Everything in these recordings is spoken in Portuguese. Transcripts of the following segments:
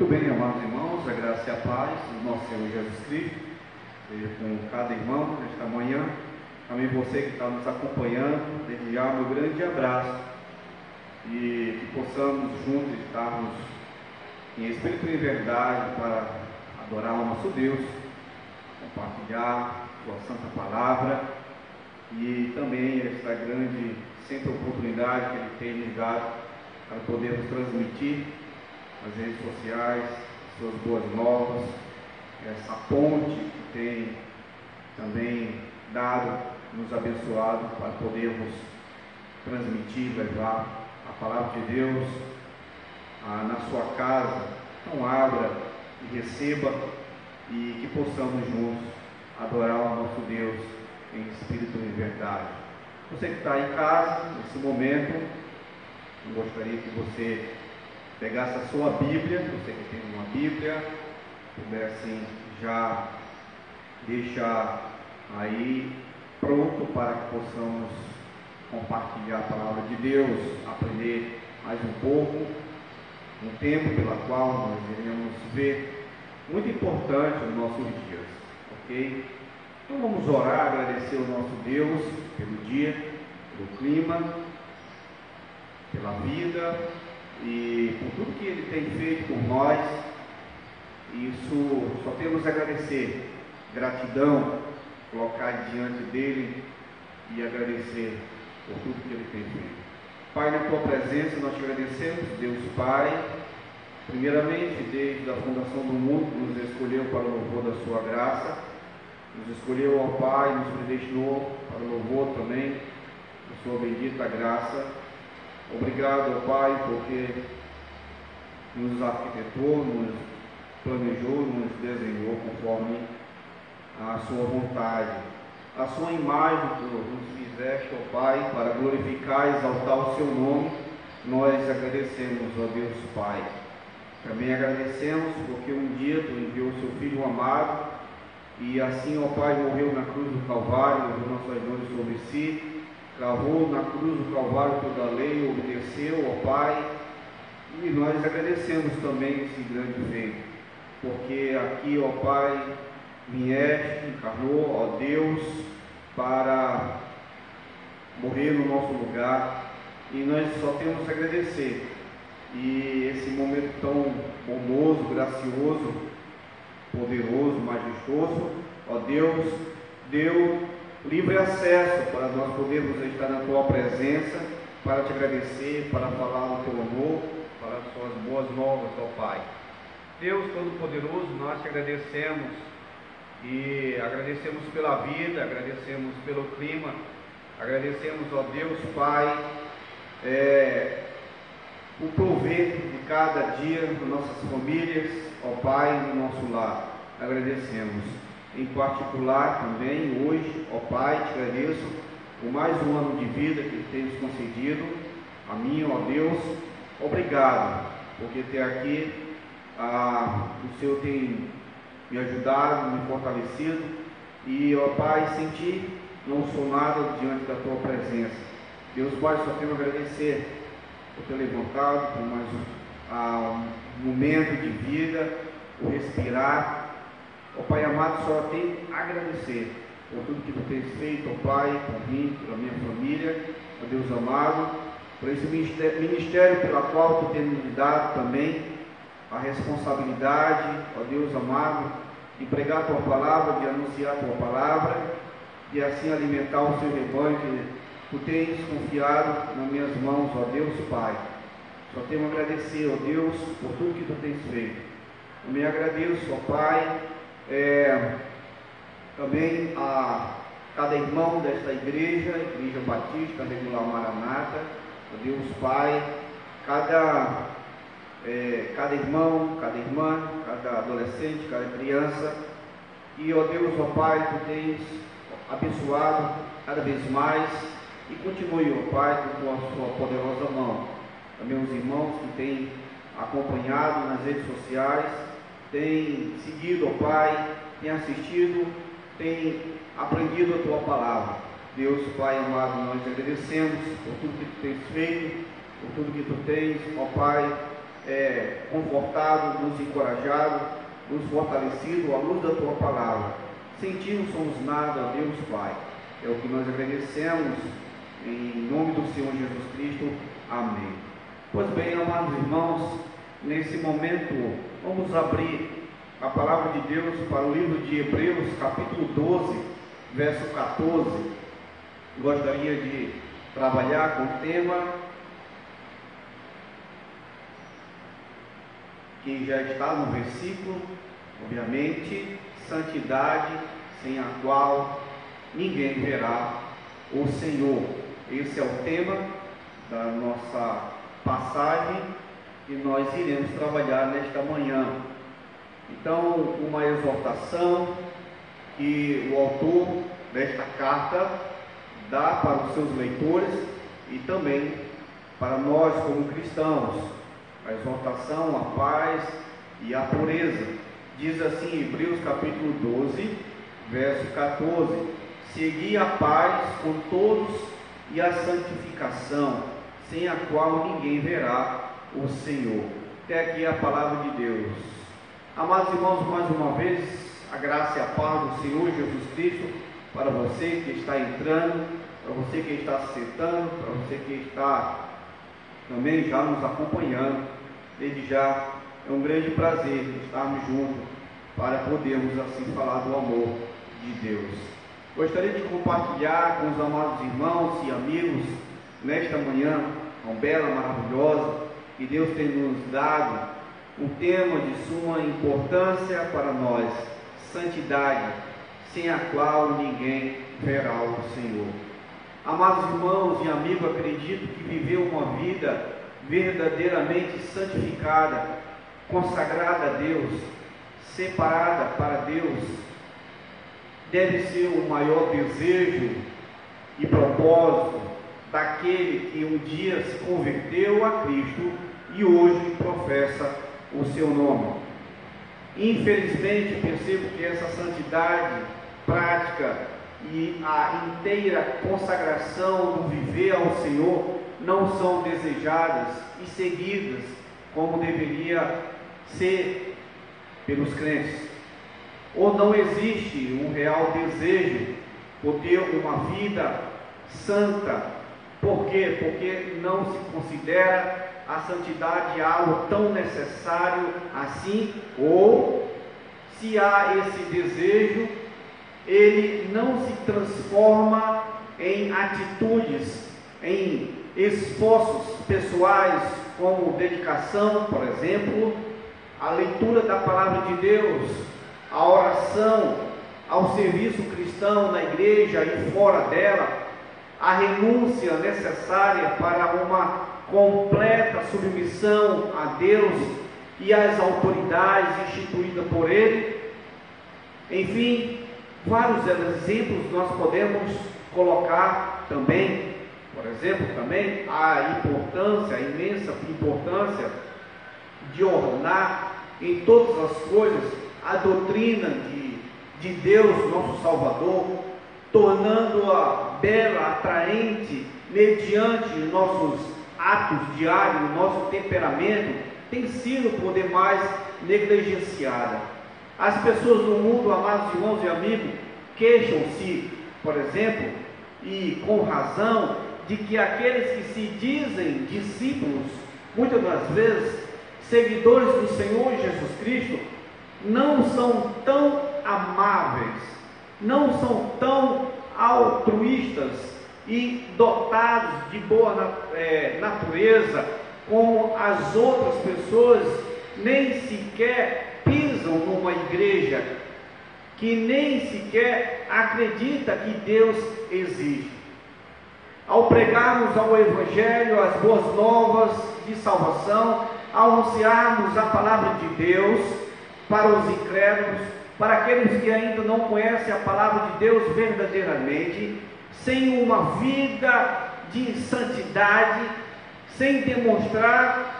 Muito bem, amados irmãos, a graça e a paz do nosso Senhor Jesus Cristo, com cada irmão nesta manhã, também você que está nos acompanhando, desde já meu grande abraço. E que possamos juntos estarmos em espírito e verdade para adorar o nosso Deus, compartilhar Sua Santa Palavra e também esta grande sempre oportunidade que Ele tem nos dado para podermos transmitir nas redes sociais, suas boas novas, essa ponte que tem também dado, nos abençoado para podermos transmitir, levar a palavra de Deus na sua casa. Então abra e receba e que possamos juntos adorar o nosso Deus em espírito e verdade. Você que está em casa, nesse momento, eu gostaria que você pegasse a sua Bíblia, você que tem uma Bíblia, pudesse já deixar aí pronto para que possamos compartilhar a palavra de Deus, aprender mais um pouco, um tempo pela qual nós iremos ver, muito importante nos nossos dias, ok? Então vamos orar, agradecer ao nosso Deus pelo dia, pelo clima, pela vida, e por tudo que Ele tem feito por nós. Isso só temos a agradecer, gratidão, colocar diante dele e agradecer por tudo que Ele tem feito. Pai, na tua presença nós te agradecemos, Deus Pai, primeiramente desde a fundação do mundo, nos escolheu para o louvor da sua graça, nos escolheu, ao Pai, nos predestinou para o louvor também da sua bendita graça. Obrigado, Pai, porque nos arquitetou, nos planejou, nos desenhou conforme a sua vontade. A sua imagem que nos fizeste, ó Pai, para glorificar e exaltar o seu nome, nós agradecemos, ó Deus Pai. Também agradecemos porque um dia tu enviou o seu Filho amado e assim, ó Pai, morreu na cruz do Calvário, levou nossas dores sobre si, cravou na cruz do Calvário toda a lei, obedeceu ao Pai, e nós agradecemos também esse grande feito, porque aqui, ó Pai, vieste, encarnou, ó Deus, para morrer no nosso lugar, e nós só temos a agradecer. E esse momento tão bondoso, gracioso, poderoso, majestoso, ó Deus, deu livre acesso para nós podermos estar na tua presença, para te agradecer, para falar do teu amor, para as suas boas novas, ó Pai. Deus Todo-Poderoso, nós te agradecemos e agradecemos pela vida, agradecemos pelo clima, agradecemos, ó Deus Pai, é, o prover de cada dia nas nossas famílias, ó Pai, no nosso lar. Agradecemos em particular também hoje, ó Pai, te agradeço por mais um ano de vida que tens concedido a mim, ó Deus. Obrigado, porque até aqui ah, o Senhor tem me ajudado, me fortalecido e, ó Pai, senti não sou nada diante da tua presença. Deus Pai, só tenho a agradecer por ter levantado, por mais um, ah, um momento de vida, por respirar Ó Pai amado, só tenho a agradecer por tudo que tu tens feito, ó Pai, por mim, pela minha família, ó Deus amado, por esse ministério, pela qual tu tens me dado também a responsabilidade, ó Deus amado, de pregar a tua palavra, de anunciar a tua palavra, de assim alimentar o seu rebanho que tu tens confiado nas minhas mãos, ó Deus Pai. Só tenho a agradecer, ó Deus, por tudo que tu tens feito. Eu me agradeço, ó Pai, é, também a cada irmão desta igreja, Igreja Batista Regular Maranata, Deus Pai, cada, é, cada irmão, cada irmã, cada adolescente, cada criança, e ó Deus, ó Pai, tu tens abençoado cada vez mais e continue, ó Pai, com a sua poderosa mão. Também os irmãos que têm acompanhado nas redes sociais, tem seguido, ó Pai, tem assistido, tem aprendido a tua palavra. Deus, Pai amado, nós agradecemos por tudo que tu tens feito por tudo que tu tens, ó Pai, é, confortado, nos encorajado, nos fortalecido à luz da tua palavra. Sem ti não somos nada, Deus Pai. É o que nós agradecemos em nome do Senhor Jesus Cristo. Amém. Pois bem, amados irmãos, nesse momento vamos abrir a palavra de Deus para o livro de Hebreus, capítulo 12, verso 14. Gostaria de trabalhar com o tema que já está no versículo, obviamente, santidade sem a qual ninguém verá o Senhor. Esse é o tema da nossa passagem e nós iremos trabalhar nesta manhã. Então, uma exortação que o autor desta carta dá para os seus leitores e também para nós como cristãos. A exortação, a paz e a pureza. Diz assim, Hebreus capítulo 12, verso 14: Segui a paz com todos e a santificação, sem a qual ninguém verá o Senhor. Até aqui a palavra de Deus. Amados irmãos, mais uma vez, a graça e a paz do Senhor Jesus Cristo para você que está entrando, para você que está se sentando, para você que está também já nos acompanhando. Desde já é um grande prazer estarmos juntos para podermos assim falar do amor de Deus. Gostaria de compartilhar com os amados irmãos e amigos nesta manhã, tão bela, maravilhosa, que Deus tem nos dado um tema de suma importância para nós, santidade, sem a qual ninguém verá o Senhor. Amados irmãos e amigos, acredito que viver uma vida verdadeiramente santificada, consagrada a Deus, separada para Deus, deve ser o maior desejo e propósito daquele que um dia se converteu a Cristo e hoje professa o seu nome. Infelizmente, percebo que essa santidade prática e a inteira consagração do viver ao Senhor não são desejadas e seguidas como deveria ser pelos crentes. Ou não existe um real desejo por ter uma vida santa. Por quê? Porque não se considera a santidade é algo tão necessário assim, ou se há esse desejo, ele não se transforma em atitudes, em esforços pessoais, como dedicação, por exemplo, a leitura da palavra de Deus, a oração, ao serviço cristão na igreja e fora dela, a renúncia necessária para uma completa submissão a Deus e às autoridades instituídas por Ele. Enfim, vários exemplos nós podemos colocar também, por exemplo, também a importância, a imensa importância de ornar em todas as coisas a doutrina de, de Deus, nosso Salvador, tornando-a bela, atraente, mediante nossos atos diários, nosso temperamento, tem sido por demais negligenciada. As pessoas no mundo, amados irmãos e amigos, queixam-se, por exemplo, e com razão, de que aqueles que se dizem discípulos, muitas das vezes seguidores do Senhor Jesus Cristo, não são tão amáveis, não são tão altruístas, e dotados de boa é, natureza, como as outras pessoas nem sequer pisam numa igreja, que nem sequer acredita que Deus existe. Ao pregarmos ao Evangelho as boas novas de salvação, ao anunciarmos a palavra de Deus para os incrédulos, para aqueles que ainda não conhecem a palavra de Deus verdadeiramente, sem uma vida de santidade, sem demonstrar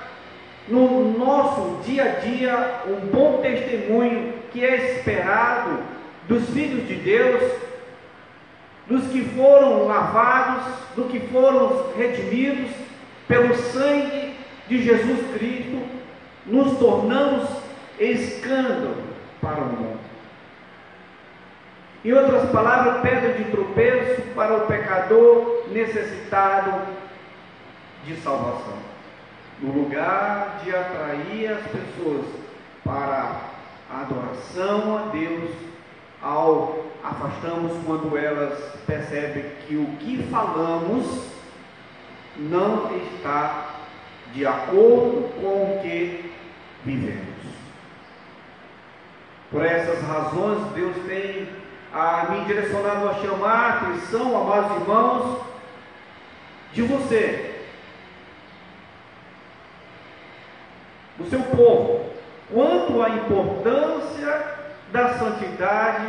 no nosso dia a dia um bom testemunho que é esperado dos filhos de Deus, dos que foram lavados, dos que foram redimidos, pelo sangue de Jesus Cristo, nos tornamos escândalo para o mundo. Em outras palavras, pedra de tropeço para o pecador necessitado de salvação. No lugar de atrair as pessoas para a adoração a Deus, ao afastamos quando elas percebem que o que falamos não está de acordo com o que vivemos. Por essas razões, Deus tem a me direcionado a chamar a atenção, amados irmãos, de você, do seu povo, quanto à importância da santidade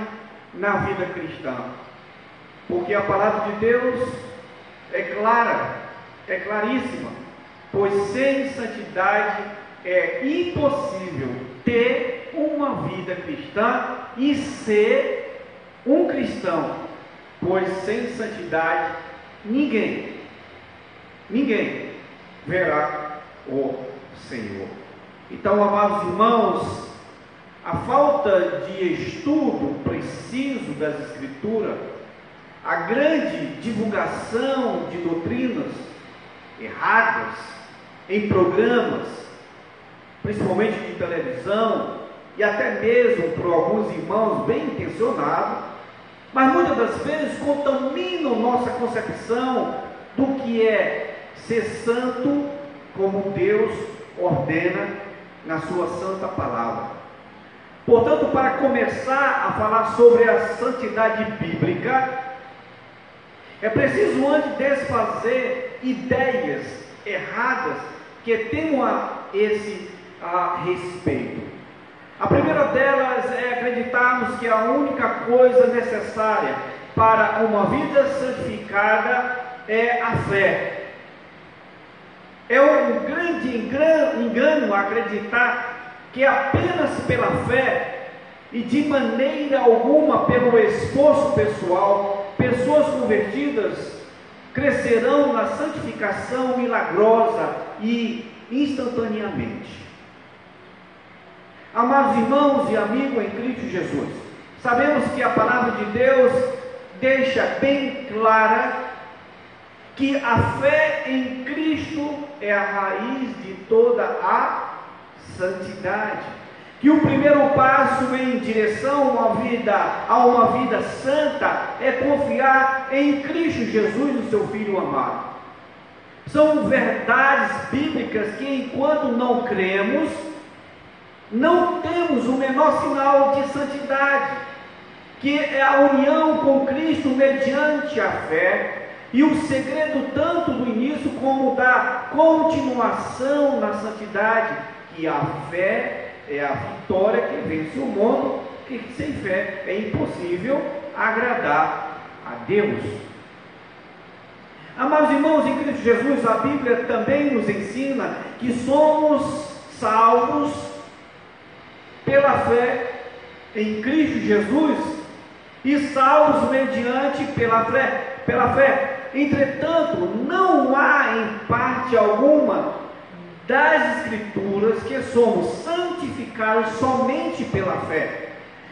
na vida cristã. Porque a palavra de Deus é clara, é claríssima, pois sem santidade é impossível ter uma vida cristã e ser um cristão, pois sem santidade ninguém, ninguém verá o Senhor. Então, amados irmãos, a falta de estudo preciso das Escrituras, a grande divulgação de doutrinas erradas em programas, principalmente de televisão, e até mesmo por alguns irmãos bem intencionados, mas muitas das vezes contaminam nossa concepção do que é ser santo como Deus ordena na sua santa palavra. Portanto, para começar a falar sobre a santidade bíblica, é preciso antes desfazer ideias erradas que tenham a esse a respeito. A primeira delas é acreditarmos que a única coisa necessária para uma vida santificada é a fé. É um grande engano acreditar que apenas pela fé e de maneira alguma pelo esforço pessoal, pessoas convertidas crescerão na santificação milagrosa e instantaneamente. Amados irmãos e amigos em Cristo Jesus, sabemos que a palavra de Deus deixa bem clara que a fé em Cristo é a raiz de toda a santidade. Que o primeiro passo em direção a uma vida, a uma vida santa é confiar em Cristo Jesus, o seu Filho amado. São verdades bíblicas que, enquanto não cremos, não temos o menor sinal de santidade, que é a união com Cristo mediante a fé, e o segredo tanto do início como da continuação na santidade, que a fé é a vitória que vence o mundo, que sem fé é impossível agradar a Deus. Amados irmãos, em Cristo Jesus, a Bíblia também nos ensina que somos salvos pela fé em Cristo Jesus e salvos mediante pela fé, pela fé. Entretanto, não há em parte alguma das Escrituras que somos santificados somente pela fé.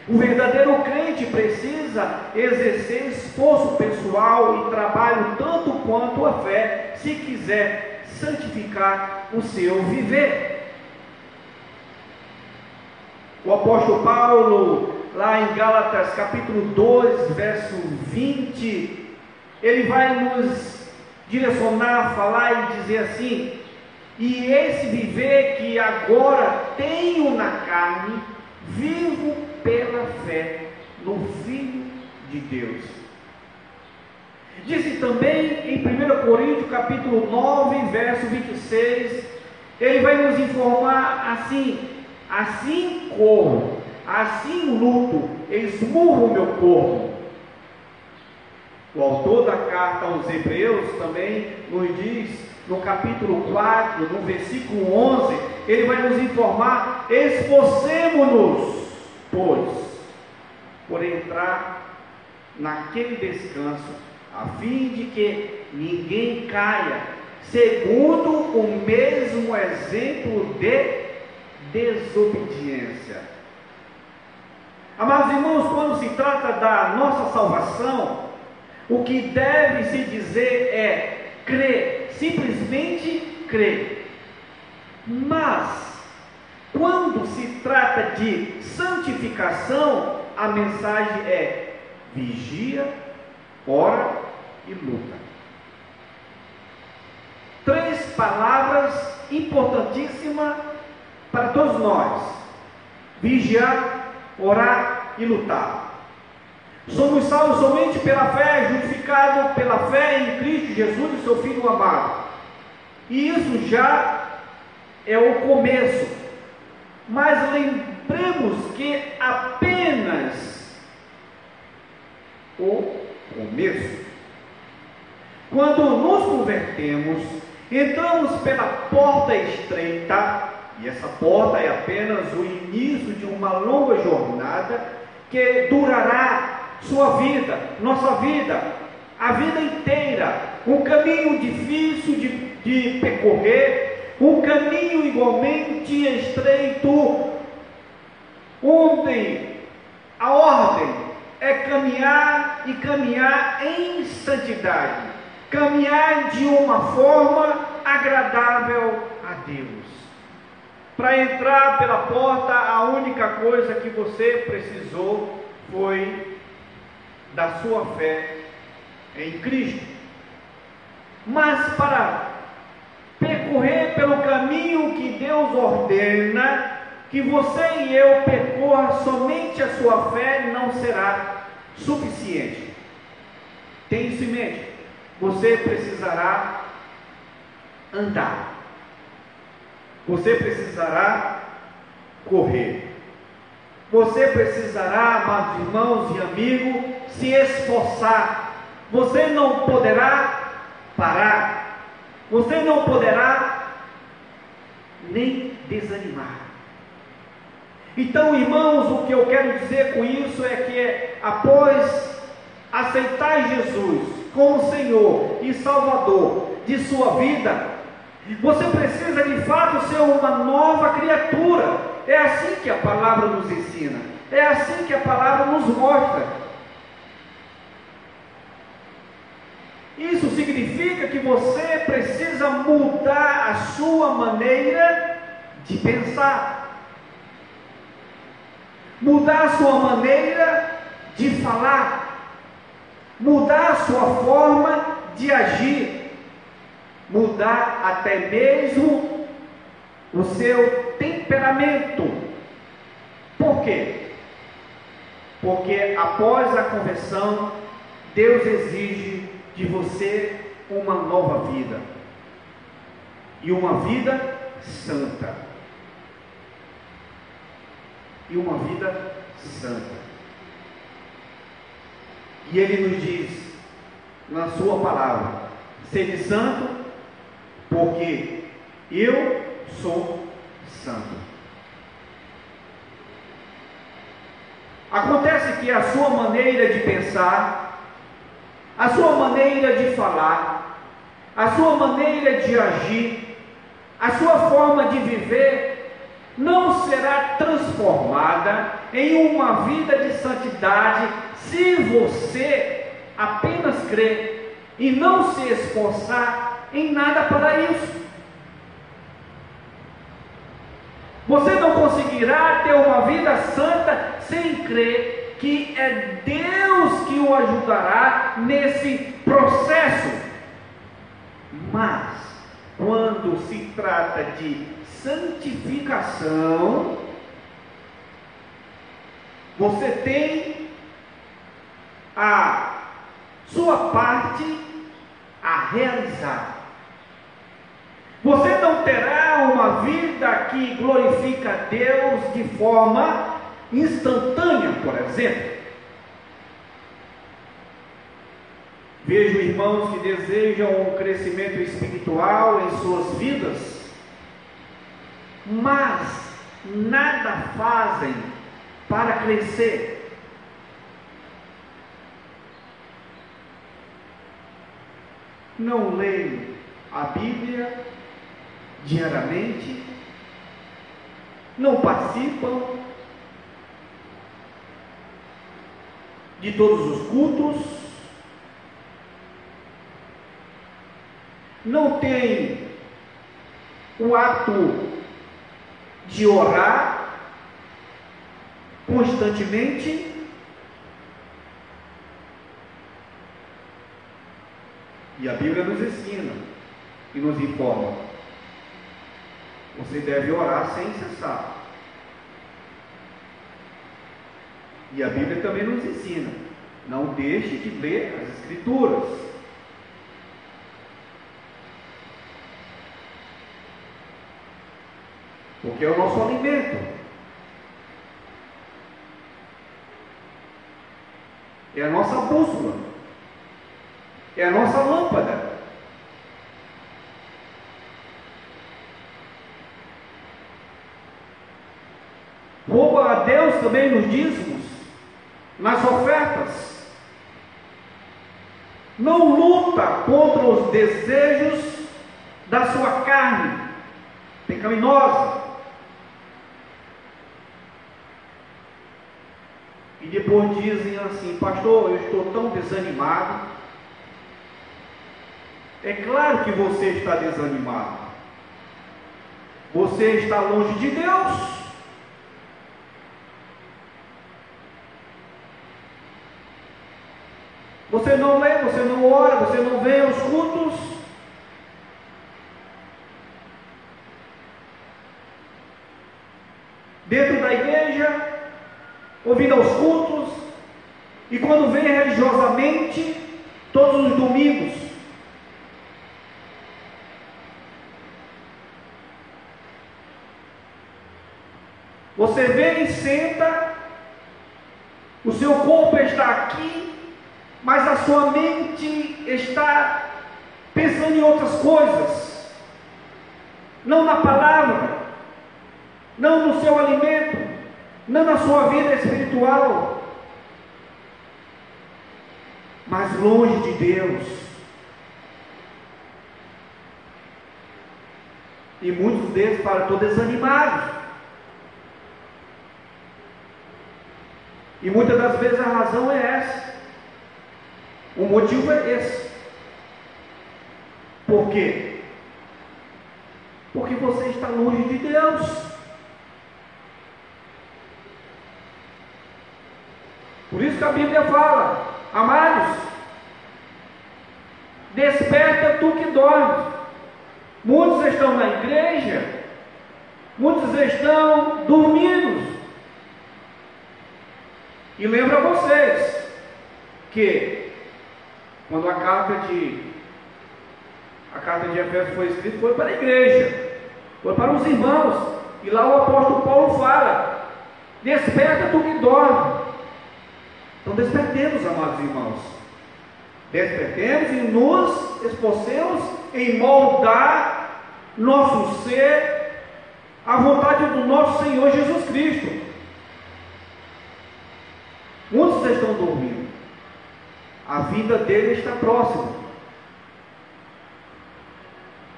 O verdadeiro crente precisa exercer esforço pessoal e trabalho tanto quanto a fé, se quiser santificar o seu viver. O apóstolo Paulo, lá em Gálatas capítulo 2, verso 20, ele vai nos direcionar, falar e dizer assim: e esse viver que agora tenho na carne, vivo pela fé no Filho de Deus. Disse também em 1 Coríntios capítulo 9, verso 26, ele vai nos informar assim: assim corro, assim luto, esmurro o meu corpo. O autor da carta aos Hebreus também nos diz, no capítulo 4, no versículo 11, ele vai nos informar: esforcemos-nos, pois, por entrar naquele descanso, a fim de que ninguém caia segundo o mesmo exemplo de desobediência. Amados irmãos, quando se trata da nossa salvação, o que deve se dizer é crer, simplesmente crer. Mas, quando se trata de santificação, a mensagem é vigia, ora e luta. Três palavras importantíssimas para todos nós: vigiar, orar e lutar. Somos salvos somente pela fé, justificados pela fé em Cristo Jesus e seu Filho amado. E isso já é o começo. Mas lembremos que apenas o começo. Quando nos convertemos, entramos pela porta estreita, e essa porta é apenas o início de uma longa jornada que durará sua vida, nossa vida, a vida inteira. Um caminho difícil de, de percorrer, um caminho igualmente estreito, onde a ordem é caminhar e caminhar em santidade, caminhar de uma forma agradável a Deus. Para entrar pela porta, a única coisa que você precisou foi da sua fé em Cristo. Mas para percorrer pelo caminho que Deus ordena, que você e eu percorra somente a sua fé não será suficiente. Tenha isso em mente. Você precisará andar. Você precisará correr. Você precisará, amados irmãos e amigos, se esforçar. Você não poderá parar. Você não poderá nem desanimar. Então, irmãos, o que eu quero dizer com isso é que após aceitar Jesus como Senhor e Salvador de sua vida, você precisa de fato ser uma nova criatura. É assim que a palavra nos ensina. É assim que a palavra nos mostra. Isso significa que você precisa mudar a sua maneira de pensar, mudar a sua maneira de falar, mudar a sua forma de agir, mudar até mesmo o seu temperamento. Por quê? Porque após a conversão, Deus exige de você uma nova vida. E uma vida santa. E uma vida santa. E ele nos diz na sua palavra: sede santo, porque eu sou santo. Acontece que a sua maneira de pensar a sua maneira de falar, a sua maneira de agir, a sua forma de viver não será transformada em uma vida de santidade se você apenas crer e não se esforçar em nada para isso. Você não conseguirá ter uma vida santa sem crer que é Deus que o ajudará nesse processo. Mas, quando se trata de santificação, você tem a sua parte a realizar. Você não terá uma vida que glorifica a Deus de forma instantânea, por exemplo. Vejo irmãos que desejam um crescimento espiritual em suas vidas, mas nada fazem para crescer. Não leem a Bíblia diariamente, não participam de todos os cultos, não têm o ato de orar constantemente, e a Bíblia nos ensina e nos informa. Você deve orar sem cessar. E a Bíblia também nos ensina: não deixe de ler as Escrituras. Porque é o nosso alimento. É a nossa bússola. É a nossa lâmpada. Rouba a Deus também nos dízimos, nas ofertas. Não luta contra os desejos da sua carne pecaminosa. E depois dizem assim, pastor, eu estou tão desanimado. É claro que você está desanimado. Você está longe de Deus. Você não lê, você não ora, você não vê os cultos. Dentro da igreja, ouvindo aos cultos, e quando vem religiosamente, todos os domingos. Você vem e senta, o seu corpo está aqui, mas a sua mente está pensando em outras coisas, não na palavra, não no seu alimento, não na sua vida espiritual, mas longe de Deus. E muitos deles falam, estou desanimado. E muitas das vezes a razão é essa. O motivo é esse. Por quê? Porque você está longe de Deus. Por isso que a Bíblia fala, amados, desperta tu que dormes. Muitos estão na igreja, muitos estão dormindo. E lembro a vocês que quando a carta de a carta de Efésios foi escrita, foi para a igreja, foi para os irmãos. E lá o apóstolo Paulo fala: Desperta tu que dorme. Então despertemos, amados irmãos. Despertemos e nos esforcemos em moldar nosso ser à vontade do nosso Senhor Jesus Cristo. Muitos estão dormindo. A vida dele está próxima.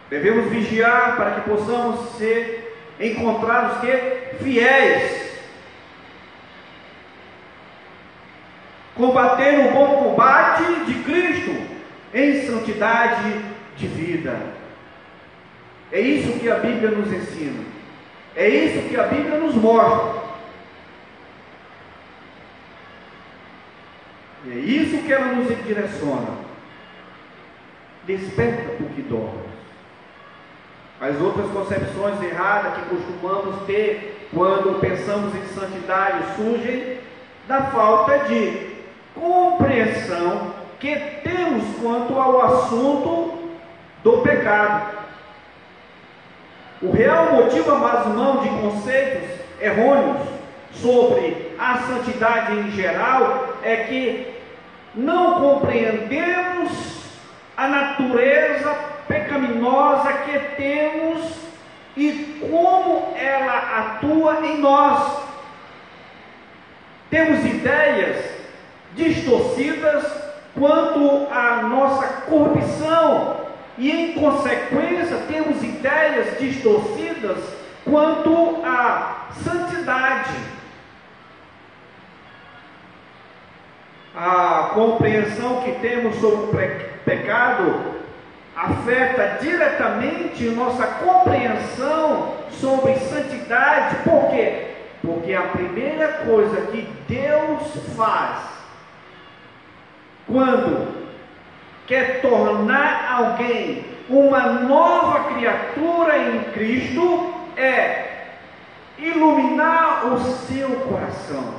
Devemos vigiar para que possamos ser encontrados que fiéis combater o bom combate de Cristo em santidade de vida. É isso que a Bíblia nos ensina. É isso que a Bíblia nos mostra. É isso que ela nos direciona. Desperta o que dorme. As outras concepções erradas que costumamos ter quando pensamos em santidade surgem da falta de compreensão que temos quanto ao assunto do pecado. O real motivo, amados irmãos, de conceitos errôneos sobre a santidade em geral é que não compreendemos a natureza pecaminosa que temos e como ela atua em nós. Temos ideias distorcidas quanto à nossa corrupção e em consequência temos ideias distorcidas quanto à santidade. A compreensão que temos sobre o pecado afeta diretamente nossa compreensão sobre santidade. Por quê? Porque a primeira coisa que Deus faz quando quer tornar alguém uma nova criatura em Cristo é iluminar o seu coração,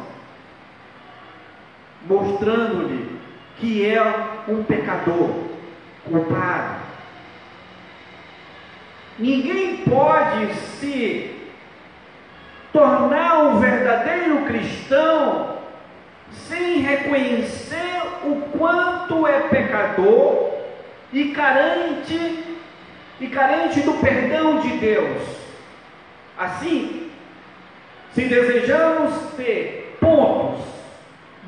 mostrando-lhe que é um pecador culpado. Ninguém pode se tornar um verdadeiro cristão sem reconhecer o quanto é pecador e carente e carente do perdão de Deus. Assim, se desejamos ter pontos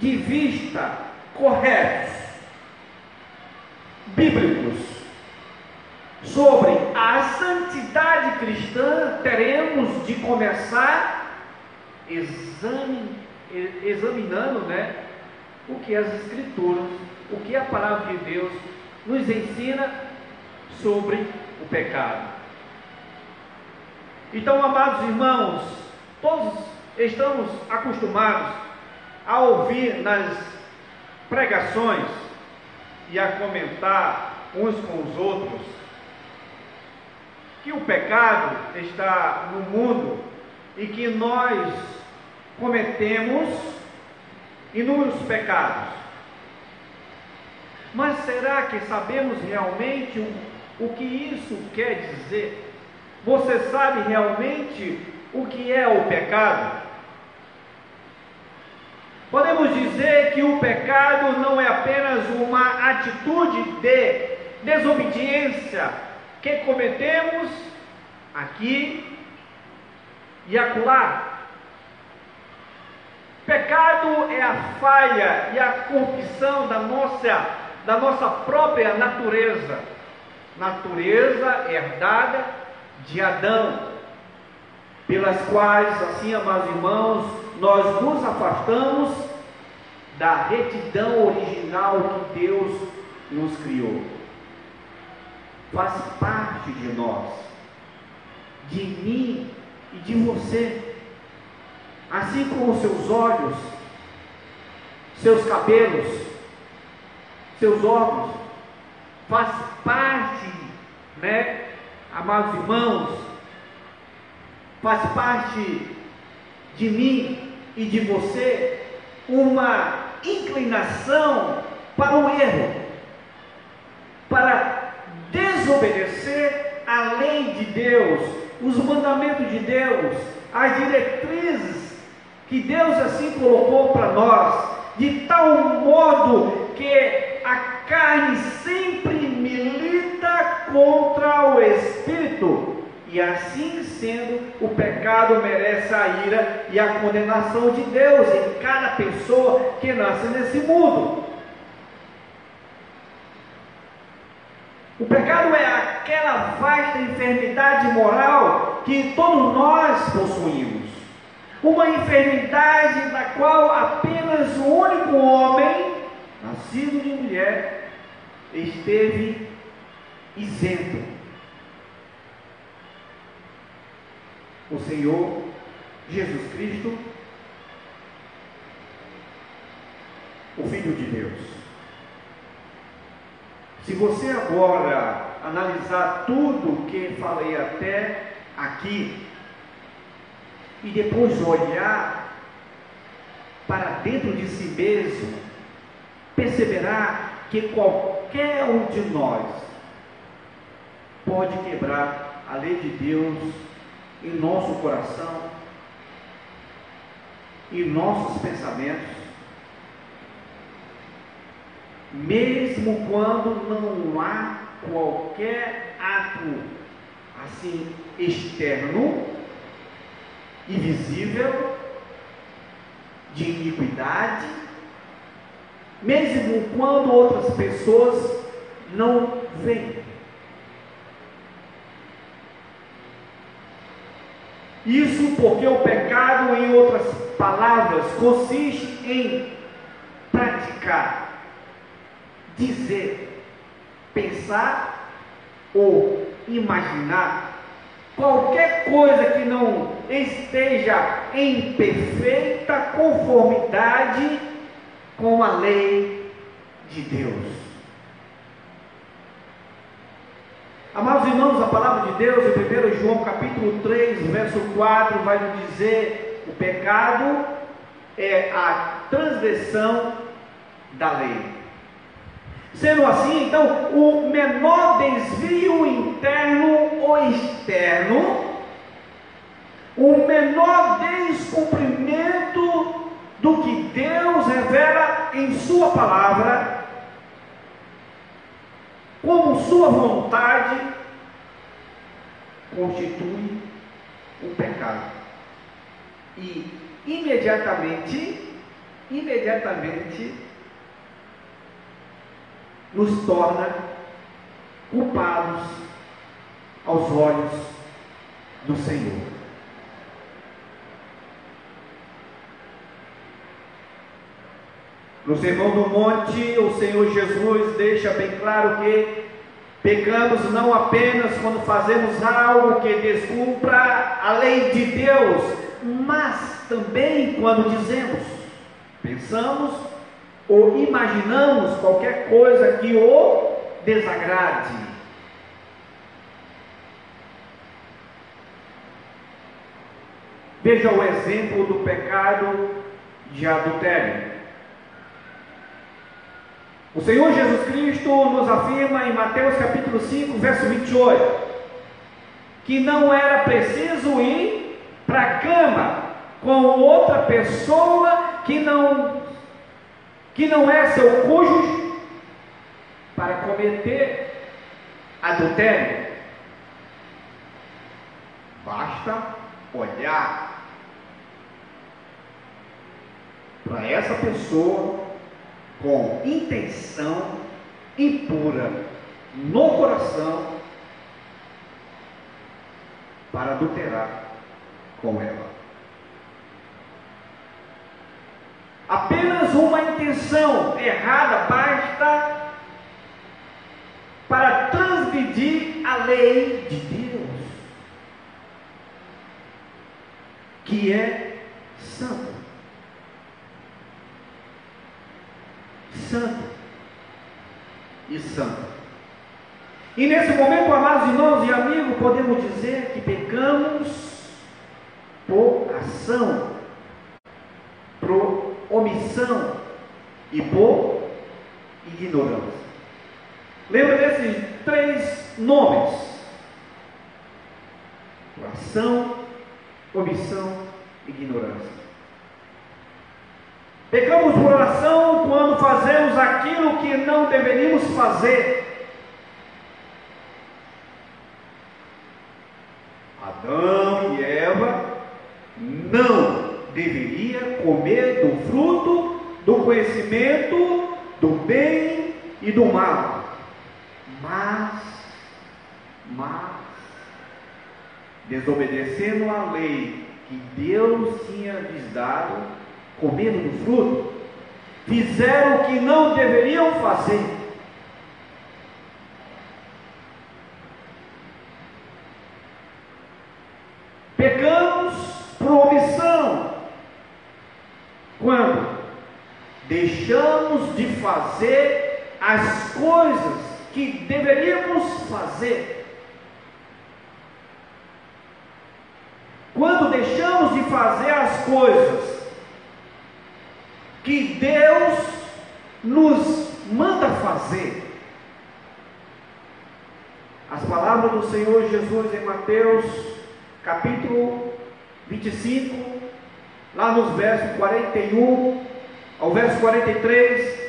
de vista corretos, bíblicos, sobre a santidade cristã, teremos de começar examinando né, o que as Escrituras, o que a palavra de Deus nos ensina sobre o pecado. Então, amados irmãos, todos estamos acostumados a ouvir nas pregações e a comentar uns com os outros que o pecado está no mundo e que nós cometemos inúmeros pecados. Mas será que sabemos realmente o, o que isso quer dizer? Você sabe realmente o que é o pecado? Podemos dizer que o pecado não é apenas uma atitude de desobediência que cometemos aqui e acolá. Pecado é a falha e a corrupção da nossa, da nossa própria natureza, natureza herdada de Adão, pelas quais, assim, amados irmãos, nós nos afastamos da retidão original que Deus nos criou faz parte de nós, de mim e de você. Assim como seus olhos, seus cabelos, seus olhos, faz parte, né, amados irmãos, faz parte de mim e de você uma inclinação para o erro, para desobedecer a lei de Deus, os mandamentos de Deus, as diretrizes que Deus assim colocou para nós, de tal modo que a carne sempre milita contra o espírito, e assim sendo, o pecado merece a ira e a condenação de Deus em cada pessoa que nasce nesse mundo. O pecado é aquela vasta enfermidade moral que todos nós possuímos. Uma enfermidade da qual apenas o único homem, nascido de mulher, esteve isento. O Senhor Jesus Cristo, o Filho de Deus. Se você agora analisar tudo que falei até aqui e depois olhar para dentro de si mesmo, perceberá que qualquer um de nós pode quebrar a lei de Deus em nosso coração, em nossos pensamentos, mesmo quando não há qualquer ato assim externo e visível de iniquidade, mesmo quando outras pessoas não veem. Isso porque o pecado, em outras palavras, consiste em praticar, dizer, pensar ou imaginar qualquer coisa que não esteja em perfeita conformidade com a lei de Deus. Amados irmãos, a palavra de Deus, em 1 João capítulo 3, verso 4, vai nos dizer: o pecado é a transgressão da lei. Sendo assim, então, o menor desvio interno ou externo, o menor descumprimento do que Deus revela em Sua palavra, como sua vontade constitui um pecado. E imediatamente, imediatamente nos torna culpados aos olhos do Senhor. No Sermão do Monte, o Senhor Jesus deixa bem claro que pecamos não apenas quando fazemos algo que descumpra a lei de Deus, mas também quando dizemos, pensamos ou imaginamos qualquer coisa que o desagrade. Veja o exemplo do pecado de adultério. O Senhor Jesus Cristo nos afirma em Mateus capítulo 5, verso 28, que não era preciso ir para a cama com outra pessoa que não que não é seu cônjuge para cometer adultério. Basta olhar para essa pessoa com intenção impura no coração para adulterar com ela. Apenas uma intenção errada basta para transgredir a lei de Deus, que é santa. Santo e santo. E nesse momento, amados irmãos e amigos, podemos dizer que pecamos por ação, por omissão e por ignorância. Lembra desses três nomes? Por ação, omissão e ignorância. Pecamos por oração quando fazemos aquilo que não deveríamos fazer. Adão e Eva não deveriam comer do fruto do conhecimento do bem e do mal. Mas, mas, desobedecendo a lei que Deus tinha lhes dado, comendo do fruto, fizeram o que não deveriam fazer. Pecamos por omissão. Quando deixamos de fazer as coisas que deveríamos fazer. Quando deixamos de fazer as coisas que Deus nos manda fazer. As palavras do Senhor Jesus em Mateus, capítulo 25, lá nos versos 41 ao verso 43,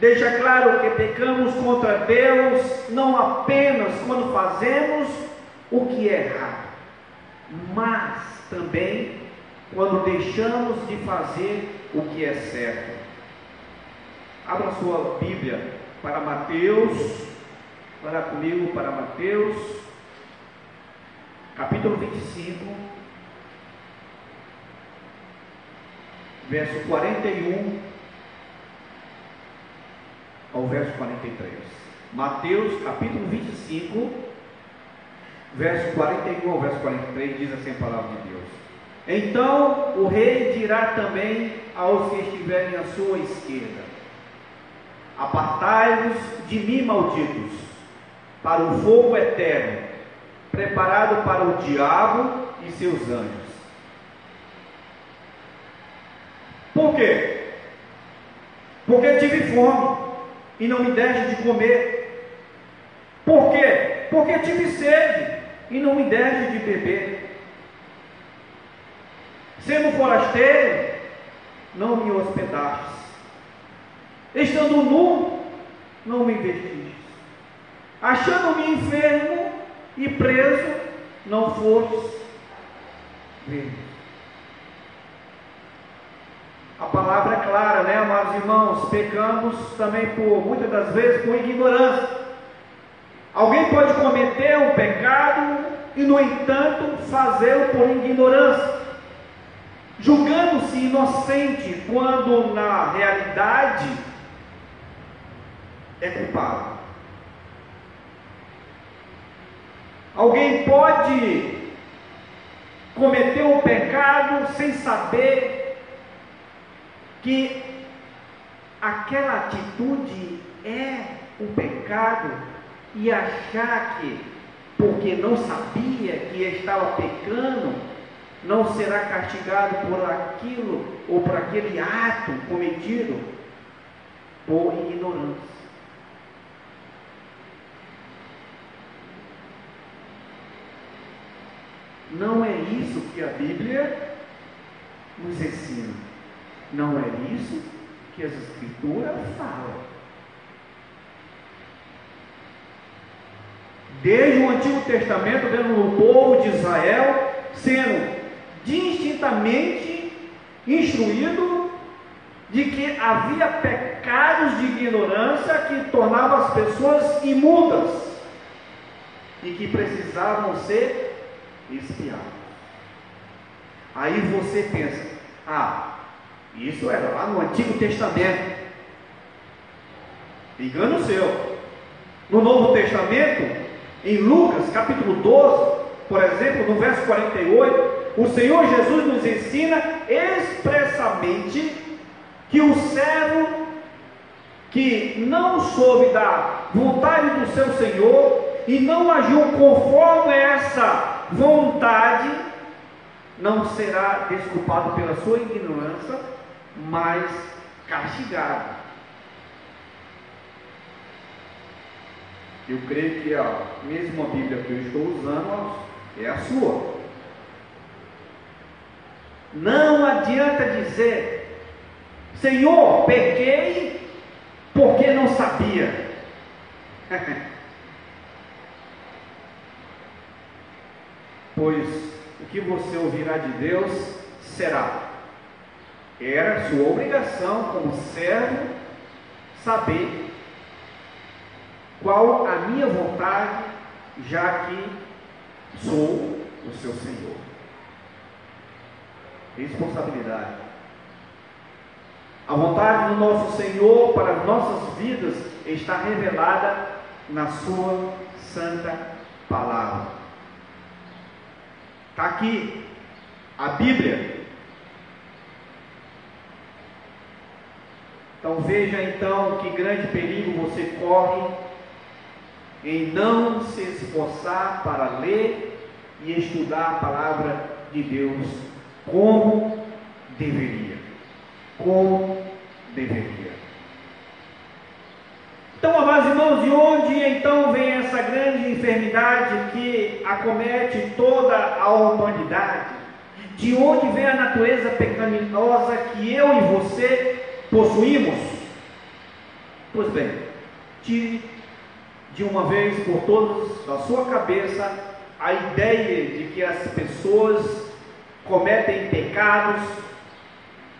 deixa claro que pecamos contra Deus não apenas quando fazemos o que é errado, mas também quando deixamos de fazer o que é certo. Abra sua Bíblia para Mateus, para comigo para Mateus, capítulo 25, verso 41 ao verso 43. Mateus, capítulo 25, verso 41 ao verso 43, diz assim a palavra de Deus. Então o rei dirá também aos que estiverem à sua esquerda: Apartai-vos de mim, malditos, para o fogo eterno, preparado para o diabo e seus anjos. Por quê? Porque tive fome e não me deste de comer. Por quê? Porque tive sede e não me deste de beber. Sendo forasteiro, não me hospedastes. Estando nu, não me vestistes. Achando-me enfermo e preso, não fostes ver. A palavra é clara, né, amados irmãos? Pecamos também por, muitas das vezes, por ignorância. Alguém pode cometer um pecado e, no entanto, fazê-lo por ignorância julgando-se inocente, quando na realidade é culpado. Alguém pode cometer um pecado sem saber que aquela atitude é um pecado e achar que, porque não sabia que estava pecando, não será castigado por aquilo ou por aquele ato cometido por ignorância. Não é isso que a Bíblia nos ensina. Não é isso que as Escrituras falam. Desde o Antigo Testamento, vendo o povo de Israel sendo distintamente instruído de que havia pecados de ignorância que tornavam as pessoas imundas e que precisavam ser espiados. Aí você pensa, ah, isso era lá no Antigo Testamento. Engano seu. No Novo Testamento, em Lucas capítulo 12, por exemplo, no verso 48, o Senhor Jesus nos ensina expressamente que o servo que não soube da vontade do seu Senhor e não agiu conforme essa vontade, não será desculpado pela sua ignorância, mas castigado. Eu creio que a mesma Bíblia que eu estou usando é a sua. Não adianta dizer, Senhor, peguei porque não sabia. pois o que você ouvirá de Deus será. Era sua obrigação como servo saber qual a minha vontade, já que sou o seu Senhor responsabilidade. A vontade do nosso Senhor para as nossas vidas está revelada na Sua Santa Palavra. Está aqui a Bíblia. Então veja então que grande perigo você corre em não se esforçar para ler e estudar a palavra de Deus como deveria. Como deveria. Irmãos, de onde então vem essa grande enfermidade que acomete toda a humanidade? De onde vem a natureza pecaminosa que eu e você possuímos? Pois bem, tire de uma vez por todas da sua cabeça a ideia de que as pessoas cometem pecados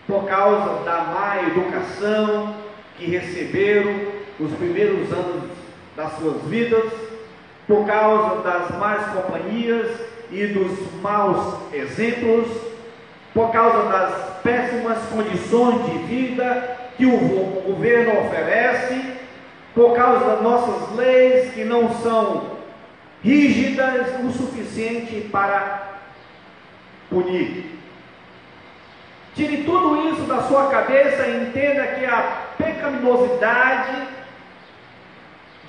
por causa da má educação que receberam nos primeiros anos das suas vidas, por causa das más companhias e dos maus exemplos, por causa das péssimas condições de vida que o governo oferece, por causa das nossas leis que não são rígidas o suficiente para punir. Tire tudo isso da sua cabeça e entenda que a pecaminosidade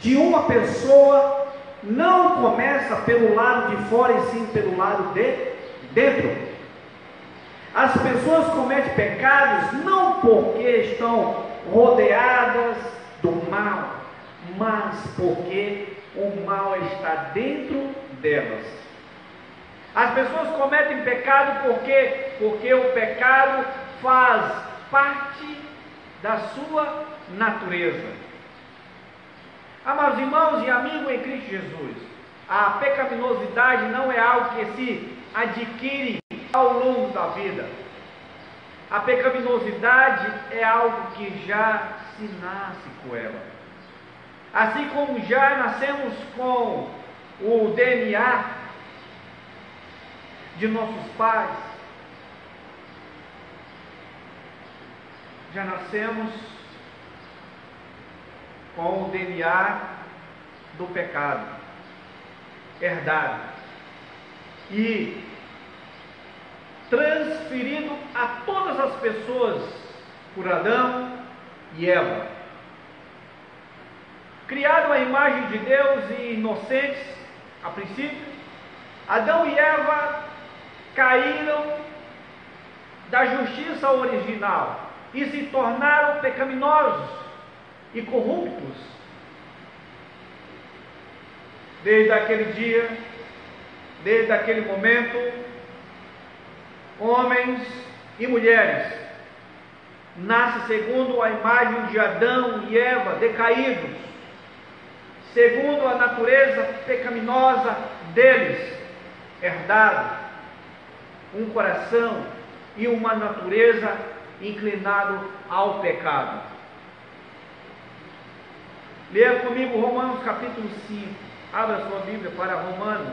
de uma pessoa não começa pelo lado de fora e sim pelo lado de dentro. As pessoas cometem pecados não porque estão rodeadas do mal, mas porque o mal está dentro delas. As pessoas cometem pecado porque porque o pecado faz parte da sua natureza. Amados irmãos e amigos em Cristo Jesus, a pecaminosidade não é algo que se adquire ao longo da vida. A pecaminosidade é algo que já se nasce com ela. Assim como já nascemos com o DNA de nossos pais, já nascemos com o DNA do pecado, herdado e transferido a todas as pessoas por Adão e Eva. Criado à imagem de Deus e inocentes, a princípio, Adão e Eva caíram da justiça original e se tornaram pecaminosos e corruptos. Desde aquele dia, desde aquele momento, homens e mulheres nascem segundo a imagem de Adão e Eva decaídos, segundo a natureza pecaminosa deles, herdado um coração e uma natureza inclinado ao pecado. Leia comigo Romanos capítulo 5. Abra sua Bíblia para Romanos,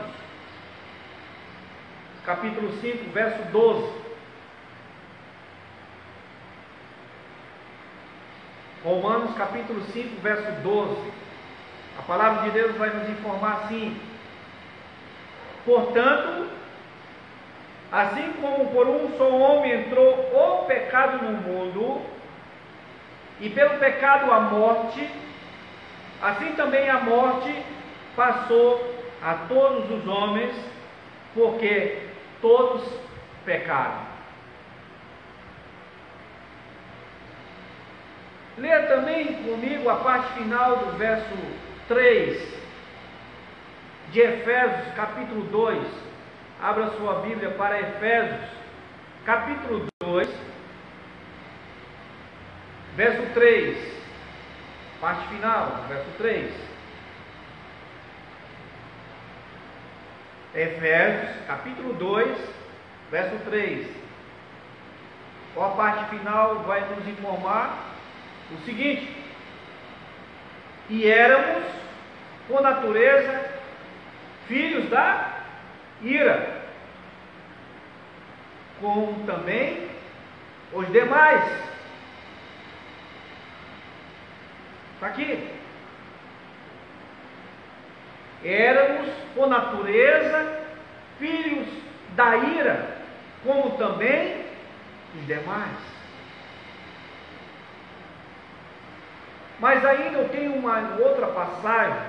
capítulo 5, verso 12. Romanos capítulo 5, verso 12. A palavra de Deus vai nos informar assim: Portanto, Assim como por um só homem entrou o pecado no mundo, e pelo pecado a morte, assim também a morte passou a todos os homens, porque todos pecaram. Leia também comigo a parte final do verso 3 de Efésios, capítulo 2 Abra sua Bíblia para Efésios, capítulo 2, verso 3. Parte final, verso 3. Efésios, capítulo 2, verso 3. A parte final vai nos informar o seguinte: E éramos, por natureza, filhos da ira, como também os demais. Está aqui. Éramos, por natureza, filhos da ira, como também os demais. Mas ainda eu tenho uma outra passagem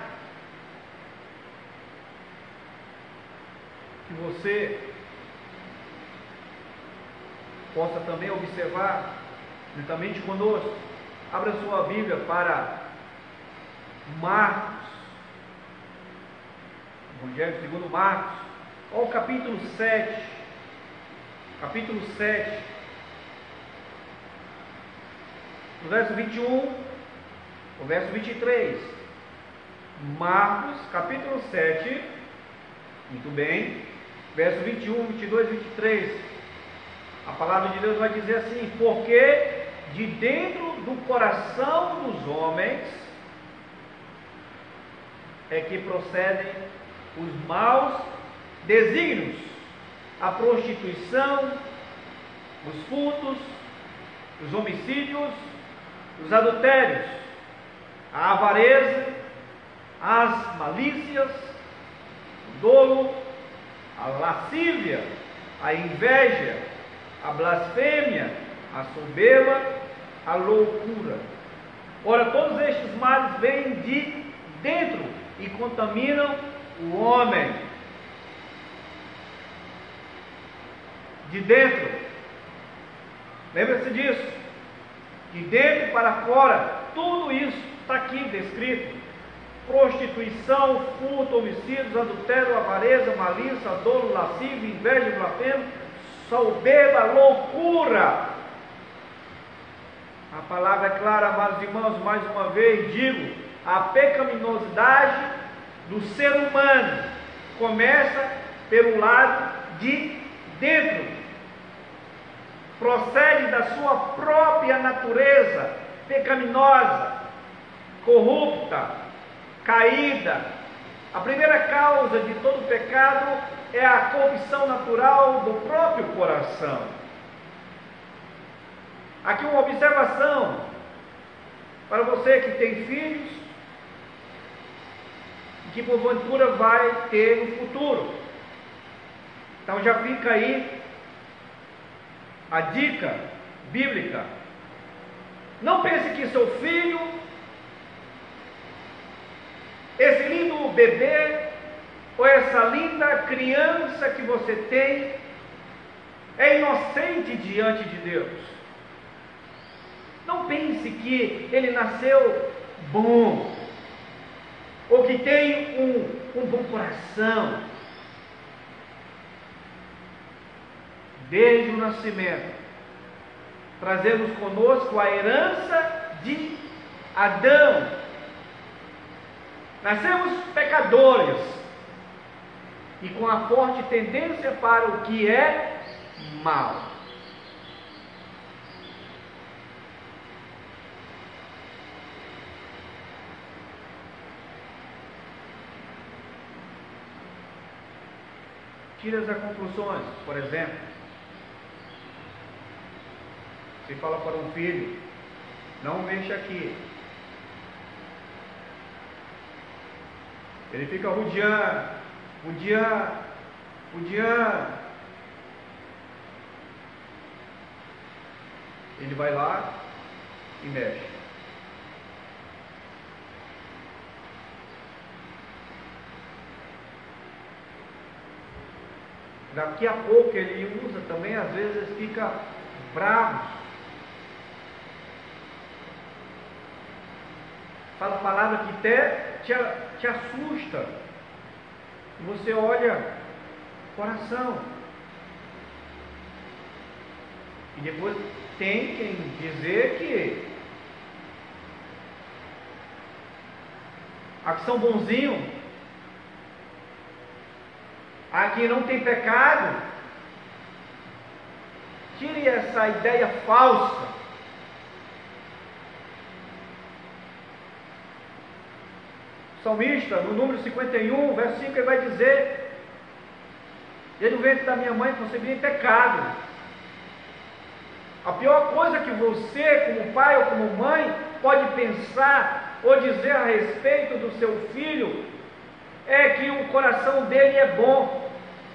que você possa também observar juntamente conosco. Abra sua Bíblia para Marcos, Evangelho segundo Marcos, ao capítulo 7, capítulo 7, no verso 21, o verso 23. Marcos, capítulo 7, muito bem, verso 21, 22, 23. A palavra de Deus vai dizer assim: Porque de dentro do coração dos homens é que procedem os maus desígnios, a prostituição, os furtos, os homicídios, os adultérios, a avareza, as malícias, o dolo, a lascívia, a inveja, a blasfêmia, a soberba, a loucura. Ora, todos estes males vêm de dentro e contaminam o homem. De dentro. Lembra-se disso? De dentro para fora. Tudo isso está aqui descrito. Prostituição, furto, homicídios, adultério, avareza, malícia, dolo, lascívio, inveja, blasfemo, soberba, loucura. A palavra é clara, amados irmãos, mais uma vez digo, a pecaminosidade do ser humano começa pelo lado de dentro. Procede da sua própria natureza pecaminosa, corrupta, caída. A primeira causa de todo pecado é a corrupção natural do próprio coração. Aqui uma observação para você que tem filhos e que porventura vai ter no futuro. Então já fica aí a dica bíblica. Não pense que seu filho, esse lindo bebê, ou essa linda criança que você tem, é inocente diante de Deus. Não pense que ele nasceu bom, ou que tem um, um bom coração. Desde o nascimento, trazemos conosco a herança de Adão. Nascemos pecadores e com a forte tendência para o que é mal. Tire as conclusões, por exemplo. Você fala para um filho, não mexa aqui. Ele fica rodeando, rodeando, rodeando. Ele vai lá e mexe. Daqui a pouco ele usa também, às vezes fica bravo. Fala palavra que até te, te assusta. Você olha coração. E depois tem quem dizer que a que são bonzinhos Aqui não tem pecado. Tire essa ideia falsa. Salmista, no número 51, verso 5, ele vai dizer: Desde o ventre da minha mãe concebi em pecado. A pior coisa que você, como pai ou como mãe, pode pensar ou dizer a respeito do seu filho é que o coração dele é bom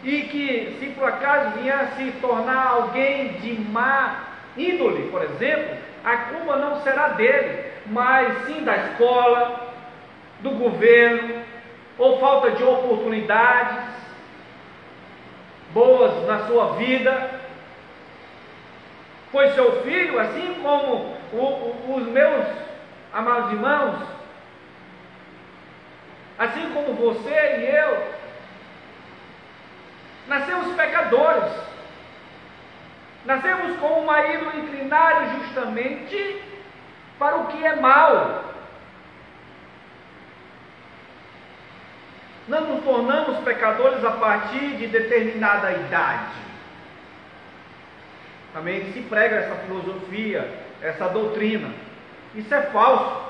e que, se por acaso vier se tornar alguém de má índole, por exemplo, a culpa não será dele, mas sim da escola, do governo, ou falta de oportunidades boas na sua vida. Pois seu filho, assim como o, o, os meus amados irmãos, Assim como você e eu, nascemos pecadores, nascemos com um marido inclinado justamente para o que é mal. Não nos tornamos pecadores a partir de determinada idade. Também se prega essa filosofia, essa doutrina. Isso é falso.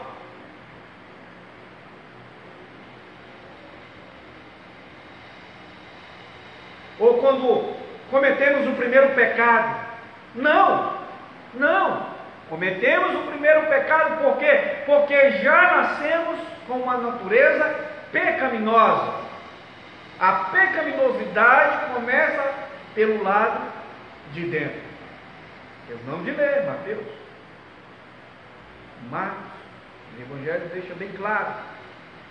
Ou quando cometemos o primeiro pecado. Não, não. Cometemos o primeiro pecado por quê? Porque já nascemos com uma natureza pecaminosa. A pecaminosidade começa pelo lado de dentro. Eu não de ler, Mateus. Marcos, o Evangelho deixa bem claro.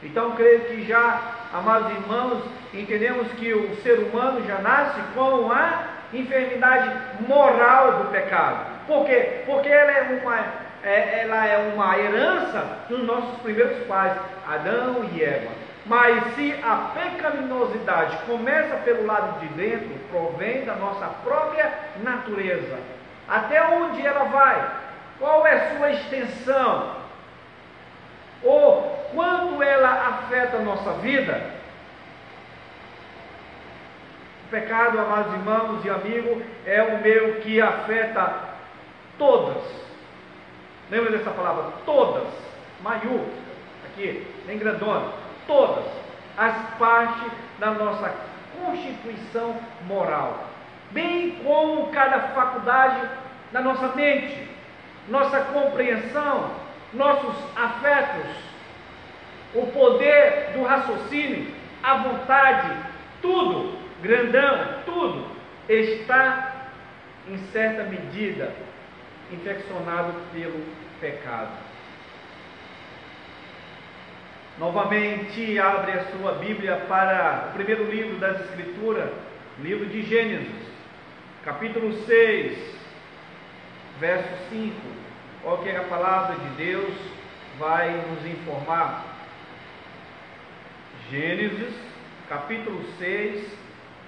Então, creio que já, amados irmãos, entendemos que o ser humano já nasce com a enfermidade moral do pecado. Por quê? Porque ela é uma, é, ela é uma herança dos nossos primeiros pais, Adão e Eva. Mas se a pecaminosidade começa pelo lado de dentro, provém da nossa própria natureza. Até onde ela vai? Qual é sua extensão? Ou quanto ela afeta a nossa vida? O pecado, amados irmãos e amigos, é o meu que afeta todas. Lembra dessa palavra? Todas. Maiúscula. Aqui, em grandona todas as partes da nossa constituição moral, bem como cada faculdade da nossa mente, nossa compreensão, nossos afetos, o poder do raciocínio, a vontade, tudo, grandão, tudo está em certa medida infeccionado pelo pecado. Novamente, abre a sua Bíblia para o primeiro livro das Escrituras, livro de Gênesis, capítulo 6, verso 5. Olha o que a palavra de Deus vai nos informar. Gênesis, capítulo 6,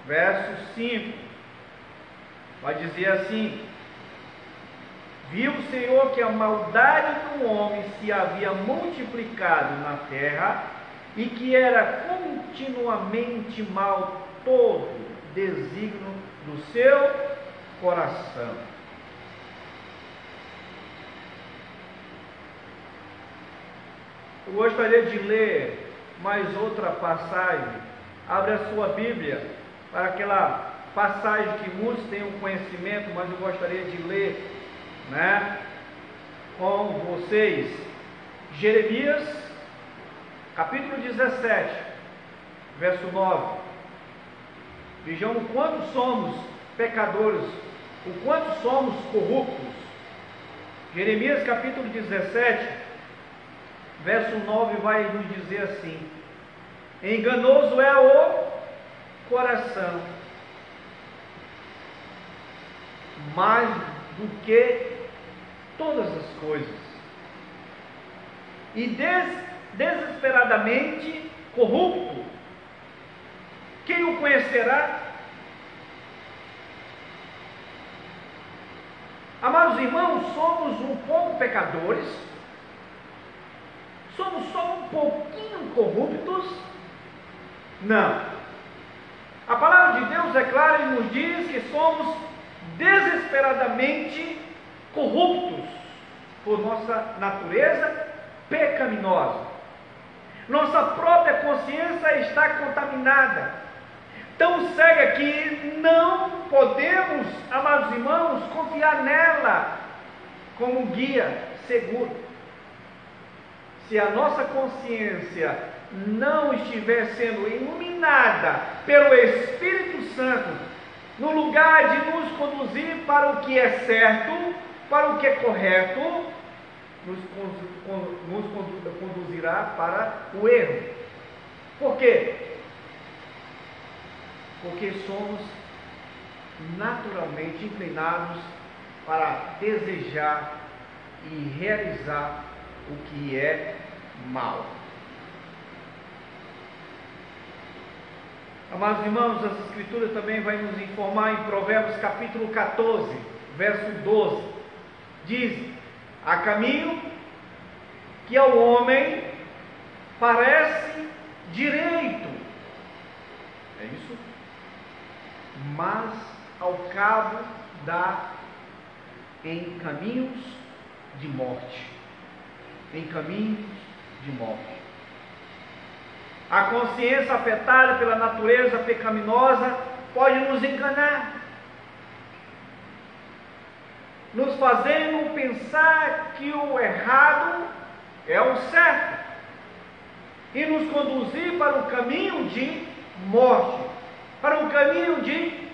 verso 5. Vai dizer assim: Viu o Senhor que a maldade do homem se havia multiplicado na terra e que era continuamente mal todo desígnio do seu coração. Eu gostaria de ler mais outra passagem. Abre a sua Bíblia para aquela passagem que muitos têm o conhecimento, mas eu gostaria de ler né, com vocês Jeremias, capítulo 17, verso 9. Vejam o quanto somos pecadores, o quanto somos corruptos. Jeremias, capítulo 17, verso 9, vai nos dizer assim: Enganoso é o coração, mais do que todas as coisas. E des, desesperadamente corrupto. Quem o conhecerá? Amados irmãos, somos um pouco pecadores, somos só um pouquinho corruptos? Não. A palavra de Deus é clara e nos diz que somos desesperadamente corruptos por nossa natureza pecaminosa. Nossa própria consciência está contaminada. Tão cega que não podemos, amados irmãos, confiar nela como guia seguro. Se a nossa consciência não estiver sendo iluminada pelo Espírito Santo, no lugar de nos conduzir para o que é certo, para o que é correto, nos, nos conduzirá para o erro. Por quê? Porque somos naturalmente inclinados para desejar e realizar o que é mal. Amados irmãos, as Escrituras também vai nos informar em Provérbios capítulo 14, verso 12 diz: há caminho que ao homem parece direito. É isso? Mas ao cabo dá em caminhos de morte. Em caminhos de morte. A consciência afetada pela natureza pecaminosa pode nos enganar, nos fazendo pensar que o errado é o certo e nos conduzir para um caminho de morte, para um caminho de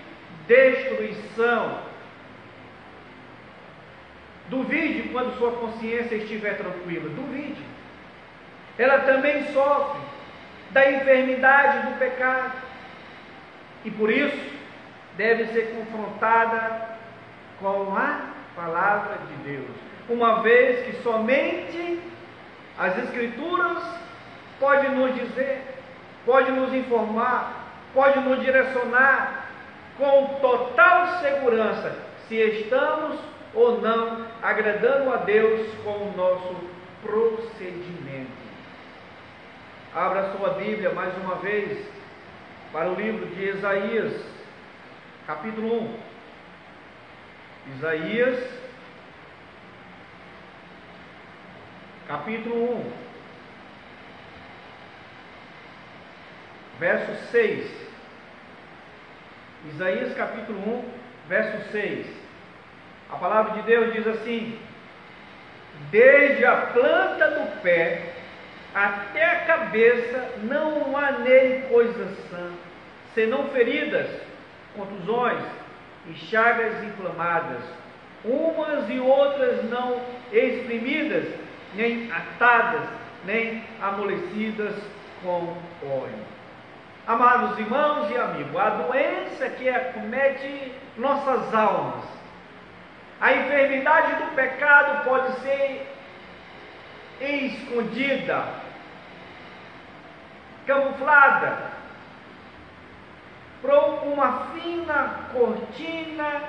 destruição. Duvide quando sua consciência estiver tranquila, duvide. Ela também sofre da enfermidade do pecado e por isso deve ser confrontada com a palavra de Deus, uma vez que somente as Escrituras pode nos dizer, pode nos informar, pode nos direcionar com total segurança se estamos ou não agradando a Deus com o nosso procedimento. Abra sua Bíblia mais uma vez para o livro de Isaías, capítulo 1. Isaías, capítulo 1, verso 6. Isaías, capítulo 1, verso 6. A palavra de Deus diz assim: Desde a planta do pé até a cabeça não há nele coisa sã, senão feridas, contusões e chagas inflamadas, umas e outras não exprimidas, nem atadas, nem amolecidas com óleo. Amados irmãos e amigos, a doença que acomete nossas almas, a enfermidade do pecado pode ser escondida, camuflada, por uma fina cortina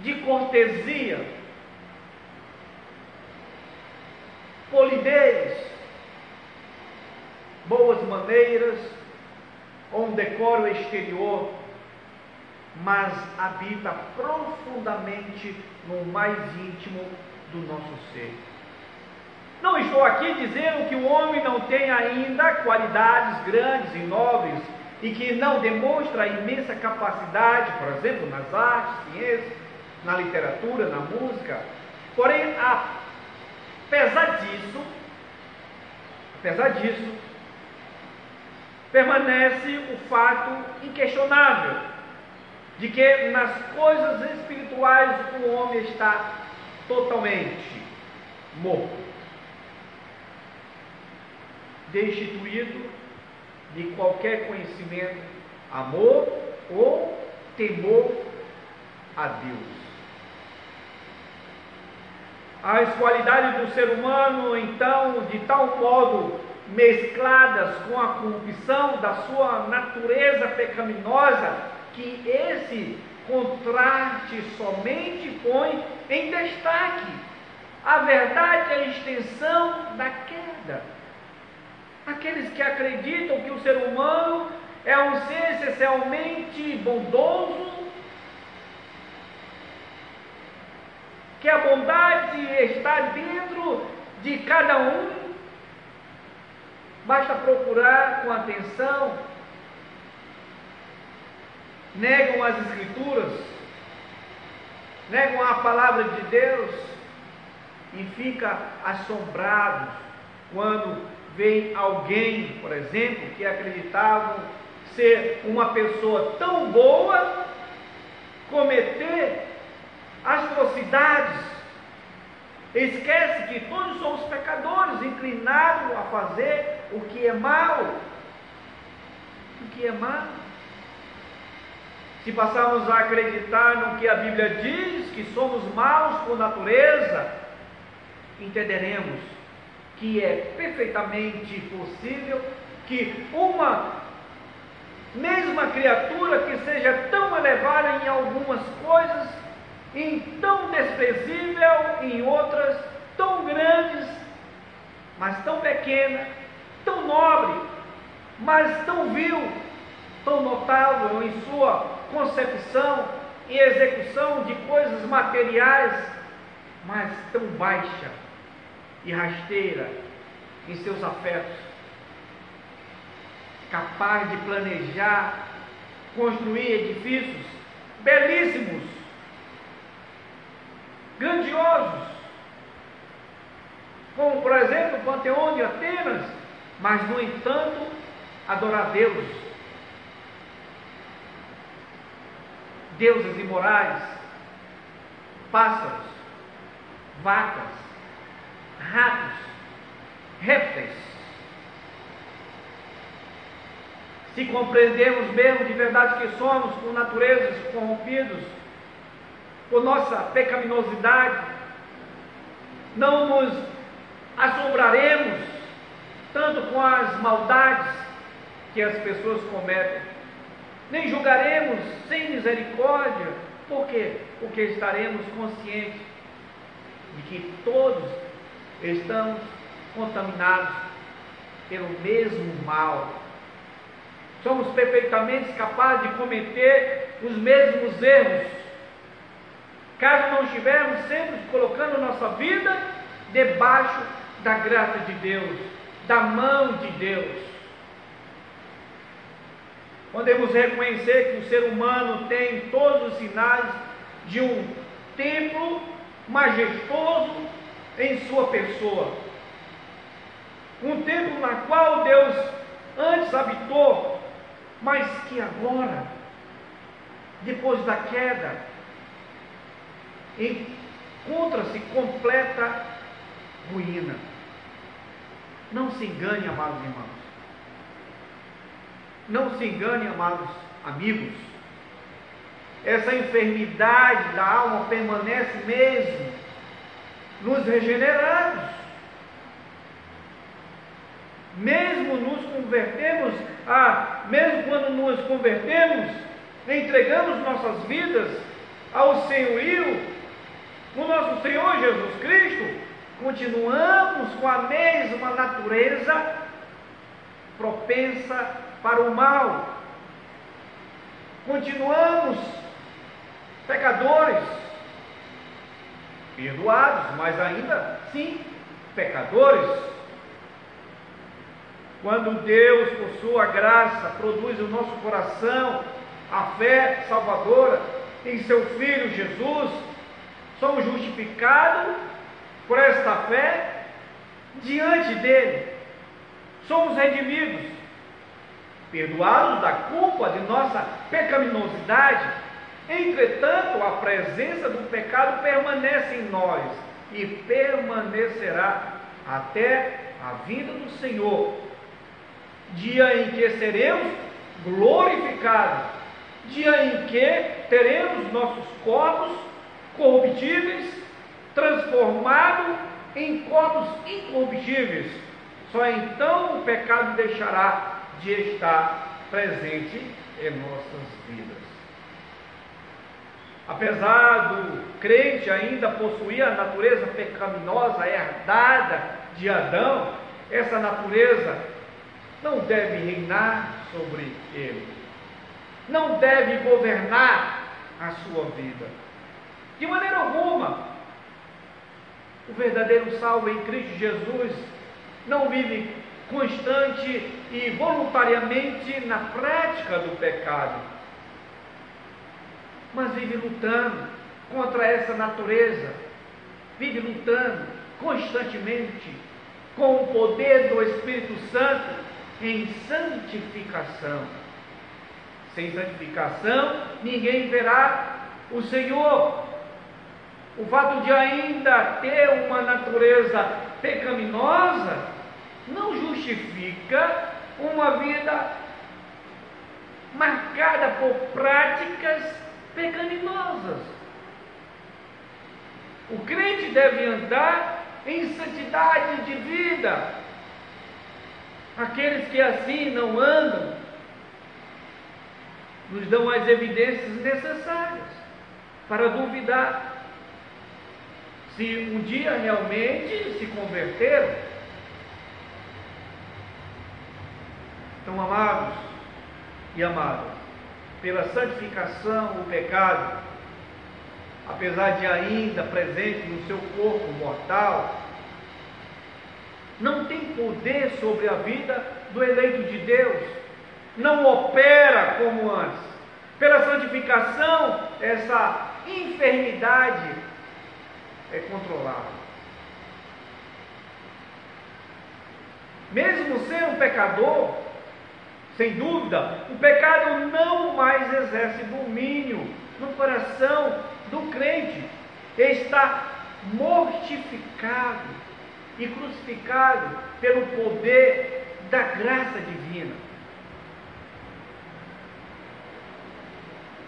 de cortesia, polidez, boas maneiras, ou um decoro exterior, mas habita profundamente no mais íntimo do nosso ser. Não estou aqui dizendo que o homem não tem ainda qualidades grandes e nobres e que não demonstra imensa capacidade, por exemplo, nas artes, ciências, na literatura, na música. Porém, apesar disso, apesar disso, permanece o fato inquestionável de que nas coisas espirituais o homem está totalmente morto destituído de qualquer conhecimento, amor ou temor a Deus. As qualidades do ser humano, então, de tal modo mescladas com a corrupção da sua natureza pecaminosa, que esse contraste somente põe em destaque a verdade e a extensão da queda. Aqueles que acreditam que o ser humano é um ser essencialmente bondoso, que a bondade está dentro de cada um, basta procurar com atenção, negam as Escrituras, negam a palavra de Deus e fica assombrados quando vem alguém, por exemplo, que acreditavam ser uma pessoa tão boa, cometer atrocidades. Esquece que todos somos pecadores, inclinados a fazer o que é mal. O que é mal. Se passarmos a acreditar no que a Bíblia diz, que somos maus por natureza, entenderemos que é perfeitamente possível que uma mesma criatura que seja tão elevada em algumas coisas, em tão desprezível em outras, tão grandes, mas tão pequena, tão nobre, mas tão vil, tão notável em sua concepção e execução de coisas materiais, mas tão baixa e rasteira em seus afetos, capaz de planejar construir edifícios belíssimos, grandiosos, como por exemplo o Panteão de Atenas, mas no entanto adorar Deus, deuses imorais, pássaros, vacas, ratos, répteis. Se compreendemos mesmo de verdade que somos por naturezas corrompidos, por nossa pecaminosidade, não nos assombraremos tanto com as maldades que as pessoas cometem, nem julgaremos sem misericórdia, por quê? Porque estaremos conscientes de que todos estamos contaminados pelo mesmo mal somos perfeitamente capazes de cometer os mesmos erros. Caso não estivermos sempre colocando nossa vida debaixo da graça de Deus, da mão de Deus. Podemos reconhecer que o ser humano tem todos os sinais de um templo majestoso em sua pessoa. Um templo na qual Deus antes habitou mas que agora, depois da queda, encontra-se completa ruína. Não se engane, amados irmãos. Não se engane, amados amigos. Essa enfermidade da alma permanece mesmo nos regenerados mesmo nos convertemos, a, mesmo quando nos convertemos, entregamos nossas vidas ao senhorio, no nosso Senhor Jesus Cristo, continuamos com a mesma natureza propensa para o mal. Continuamos pecadores, perdoados, mas ainda sim pecadores. Quando Deus, por sua graça, produz no nosso coração a fé salvadora em seu Filho Jesus, somos justificados por esta fé diante dele. Somos redimidos, perdoados da culpa de nossa pecaminosidade. Entretanto, a presença do pecado permanece em nós e permanecerá até a vinda do Senhor dia em que seremos glorificados, dia em que teremos nossos corpos corruptíveis transformados em corpos incorruptíveis. Só então o pecado deixará de estar presente em nossas vidas. Apesar do crente ainda possuir a natureza pecaminosa herdada de Adão, essa natureza não deve reinar sobre ele, não deve governar a sua vida. De maneira alguma, o verdadeiro salvo em Cristo Jesus não vive constante e voluntariamente na prática do pecado, mas vive lutando contra essa natureza, vive lutando constantemente com o poder do Espírito Santo em santificação. Sem santificação, ninguém verá o Senhor. O fato de ainda ter uma natureza pecaminosa não justifica uma vida marcada por práticas pecaminosas. O crente deve andar em santidade de vida, Aqueles que assim não andam, nos dão as evidências necessárias para duvidar se um dia realmente se converteram. Então, amados e amadas, pela santificação, o pecado, apesar de ainda presente no seu corpo mortal, não tem poder sobre a vida do eleito de Deus, não opera como antes. Pela santificação, essa enfermidade é controlada. Mesmo sendo pecador, sem dúvida, o pecado não mais exerce domínio no coração do crente. Está mortificado e crucificado pelo poder da graça divina.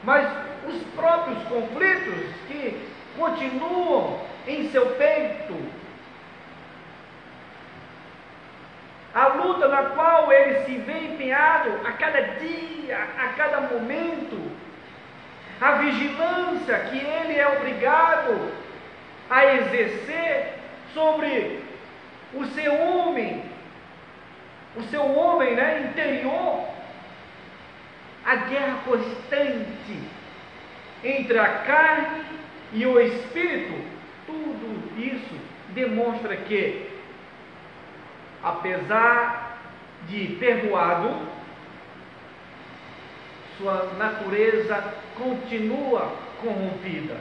Mas os próprios conflitos que continuam em seu peito a luta na qual ele se vê empenhado a cada dia, a cada momento, a vigilância que ele é obrigado a exercer sobre o seu homem, o seu homem né, interior, a guerra constante entre a carne e o espírito, tudo isso demonstra que apesar de perdoado, sua natureza continua corrompida.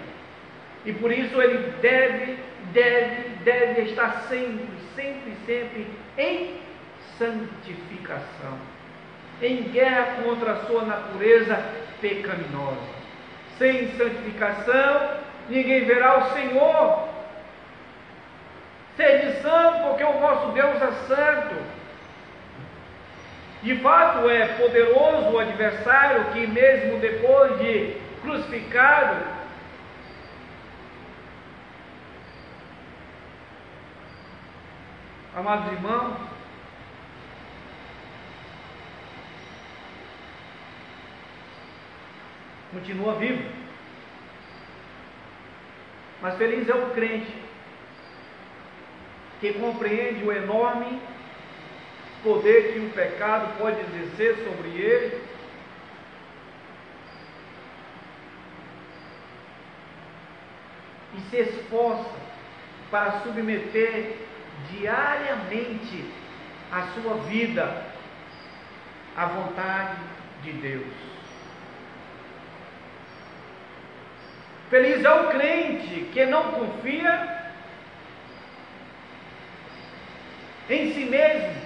E por isso ele deve, deve, deve estar sempre, sempre, sempre em santificação, em guerra contra a sua natureza pecaminosa. Sem santificação, ninguém verá o Senhor, Sede santo, porque o vosso Deus é santo. De fato, é poderoso o adversário que, mesmo depois de crucificado, amados irmãos, continua vivo. Mas feliz é o crente que compreende o enorme poder que o pecado pode exercer sobre ele. E se esforça para submeter diariamente a sua vida à vontade de Deus. Feliz é o crente que não confia em si mesmo.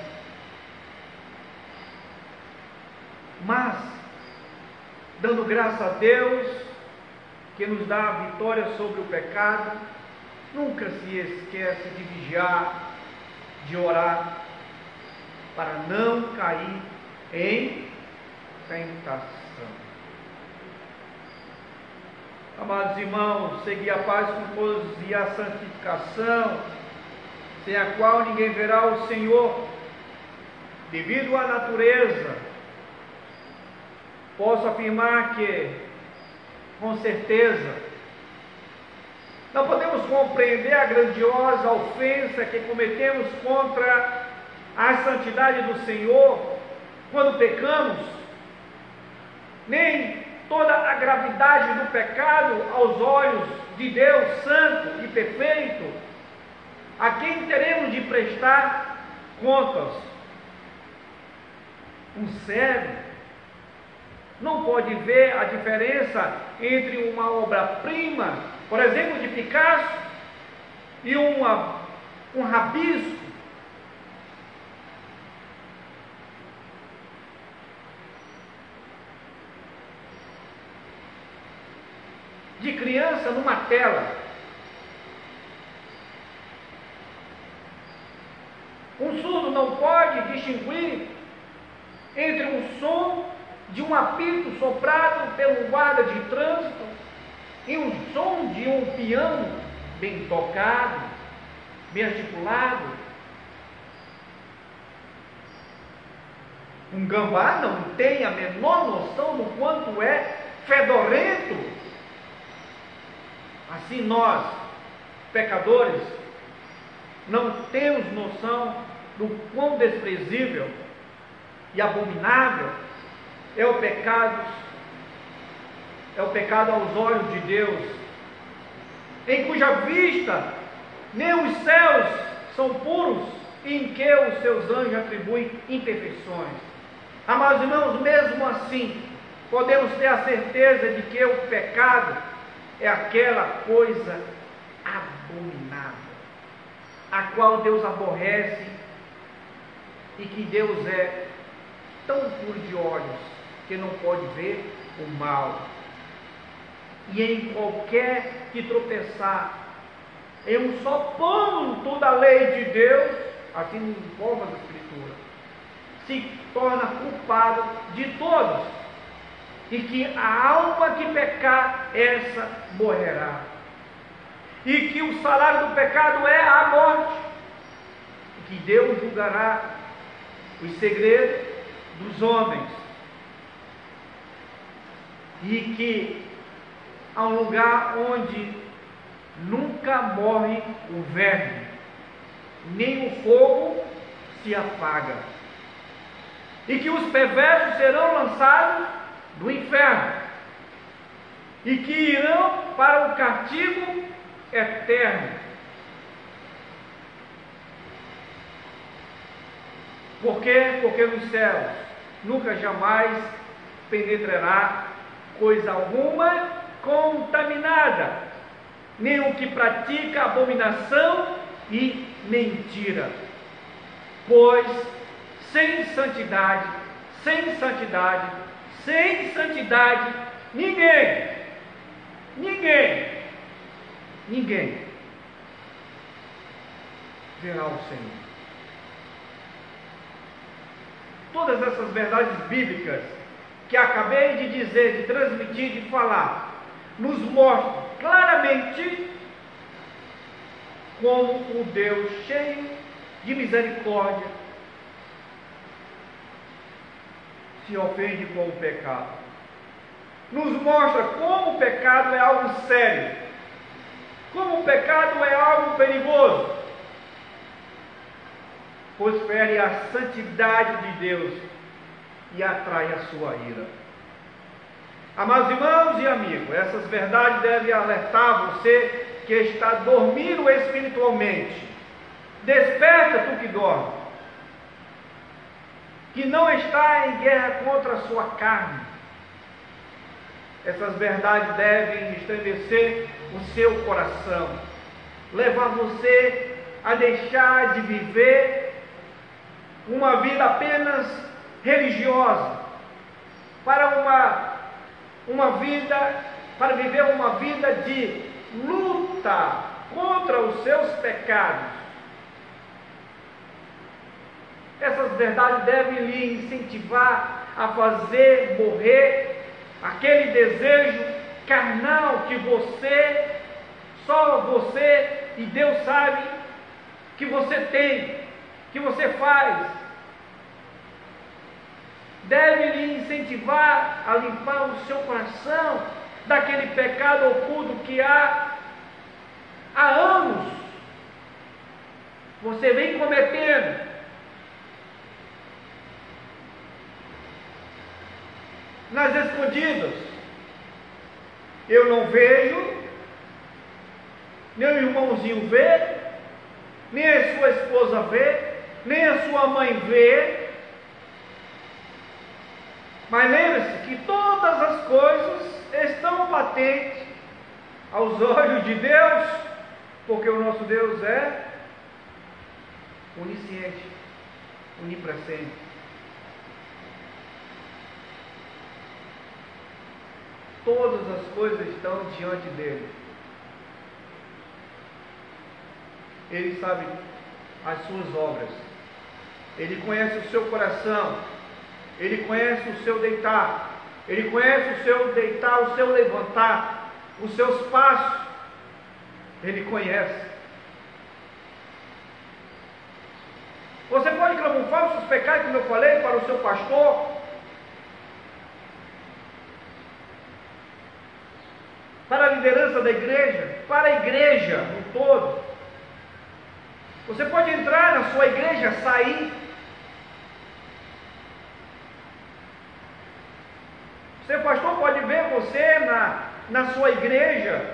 Mas, dando graça a Deus, que nos dá a vitória sobre o pecado, nunca se esquece de vigiar, de orar, para não cair em tentação. Amados irmãos, segui a paz com todos e a santificação sem a qual ninguém verá o Senhor. Devido à natureza, posso afirmar que, com certeza, não podemos compreender a grandiosa ofensa que cometemos contra a santidade do Senhor quando pecamos, nem toda a gravidade do pecado aos olhos de Deus Santo e Perfeito a quem teremos de prestar contas? Um cego não pode ver a diferença entre uma obra-prima, por exemplo, de Picasso, e uma, um rabisco. De criança numa tela. Um surdo não pode distinguir entre um som de um apito soprado pelo guarda de trânsito e o som de um piano bem tocado, bem articulado. Um gambá não tem a menor noção do quanto é fedorento. Assim nós, pecadores, não temos noção do quão desprezível e abominável é o pecado, é o pecado aos olhos de Deus, em cuja vista nem os céus são puros em que os seus anjos atribuem imperfeições. Amados irmãos, mesmo assim, podemos ter a certeza de que o pecado é aquela coisa abominável, a qual Deus aborrece e que Deus é tão puro de olhos que não pode ver o mal. E em qualquer que tropeçar em um só ponto da lei de Deus, assim nos informa a Escritura, se torna culpado de todos. E que a alma que pecar, essa morrerá. E que o salário do pecado é a morte. E que Deus julgará os segredos dos homens. E que há um lugar onde nunca morre o verme, nem o fogo se apaga. E que os perversos serão lançados no inferno, e que irão para o castigo eterno. Por quê? Porque nos céus nunca jamais penetrará coisa alguma contaminada, nem o que pratica abominação e mentira. Pois sem santidade, sem santidade, sem santidade, ninguém, ninguém, ninguém verá o Senhor. Todas essas verdades bíblicas que acabei de dizer, de transmitir, de falar, nos mostram claramente como o Deus cheio de misericórdia se ofende com o pecado. Nos mostra como o pecado é algo sério, como o pecado é algo perigoso, pois fere a santidade de Deus e atrai a sua ira. Amados irmãos e amigos, essas verdades devem alertar você que está dormindo espiritualmente. Desperta tu que dorme, que não está em guerra contra a sua carne. Essas verdades devem estremecer o seu coração, levar você a deixar de viver uma vida apenas religiosa, para uma, uma vida, para viver uma vida de luta contra os seus pecados. Essas verdades devem lhe incentivar a fazer morrer aquele desejo carnal que você, só você e Deus sabe que você tem, que você faz. Deve lhe incentivar a limpar o seu coração daquele pecado oculto que há há anos você vem cometendo. Nas escondidas, eu não vejo, nem o irmãozinho vê, nem a sua esposa vê, nem a sua mãe vê. Mas lembre-se que todas as coisas estão patentes aos olhos de Deus, porque o nosso Deus é onisciente, onipresente. Todas as coisas estão diante dele. Ele sabe as suas obras. Ele conhece o seu coração. Ele conhece o seu deitar. Ele conhece o seu deitar, o seu levantar, os seus passos. Ele conhece. Você pode camuflar os seus pecados, como eu falei, para o seu pastor. Para a liderança da igreja, para a igreja no todo. Você pode entrar na sua igreja, sair Seu pastor pode ver você na, na sua igreja,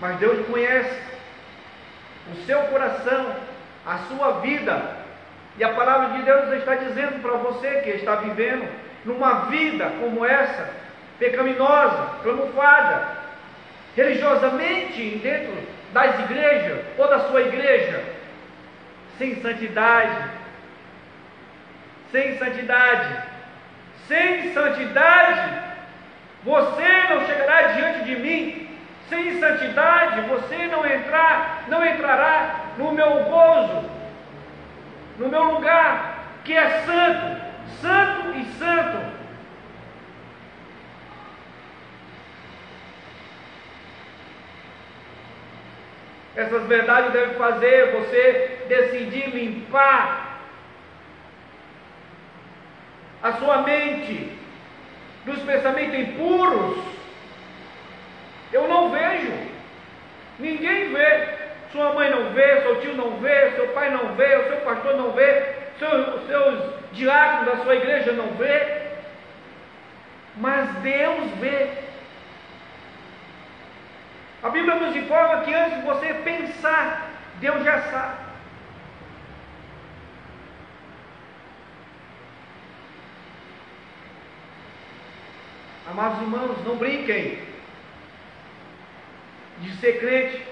mas Deus conhece o seu coração, a sua vida, E a palavra de Deus está dizendo para você que está vivendo numa vida como essa, pecaminosa, camuflada, religiosamente dentro das igrejas ou da sua igreja, sem santidade, sem santidade, sem santidade, você não chegará diante de mim. Sem santidade, você não entrar, não entrará no meu gozo, no meu lugar, que é santo, santo e santo. Essas verdades devem fazer você decidir limpar a sua mente dos pensamentos impuros. Eu não vejo, ninguém vê. Sua mãe não vê, seu tio não vê, seu pai não vê, o seu pastor não vê, os seus diáconos da sua igreja não vê. Mas Deus vê. A Bíblia nos informa que antes de você pensar, Deus já sabe. Amados irmãos, não brinquem de ser crente,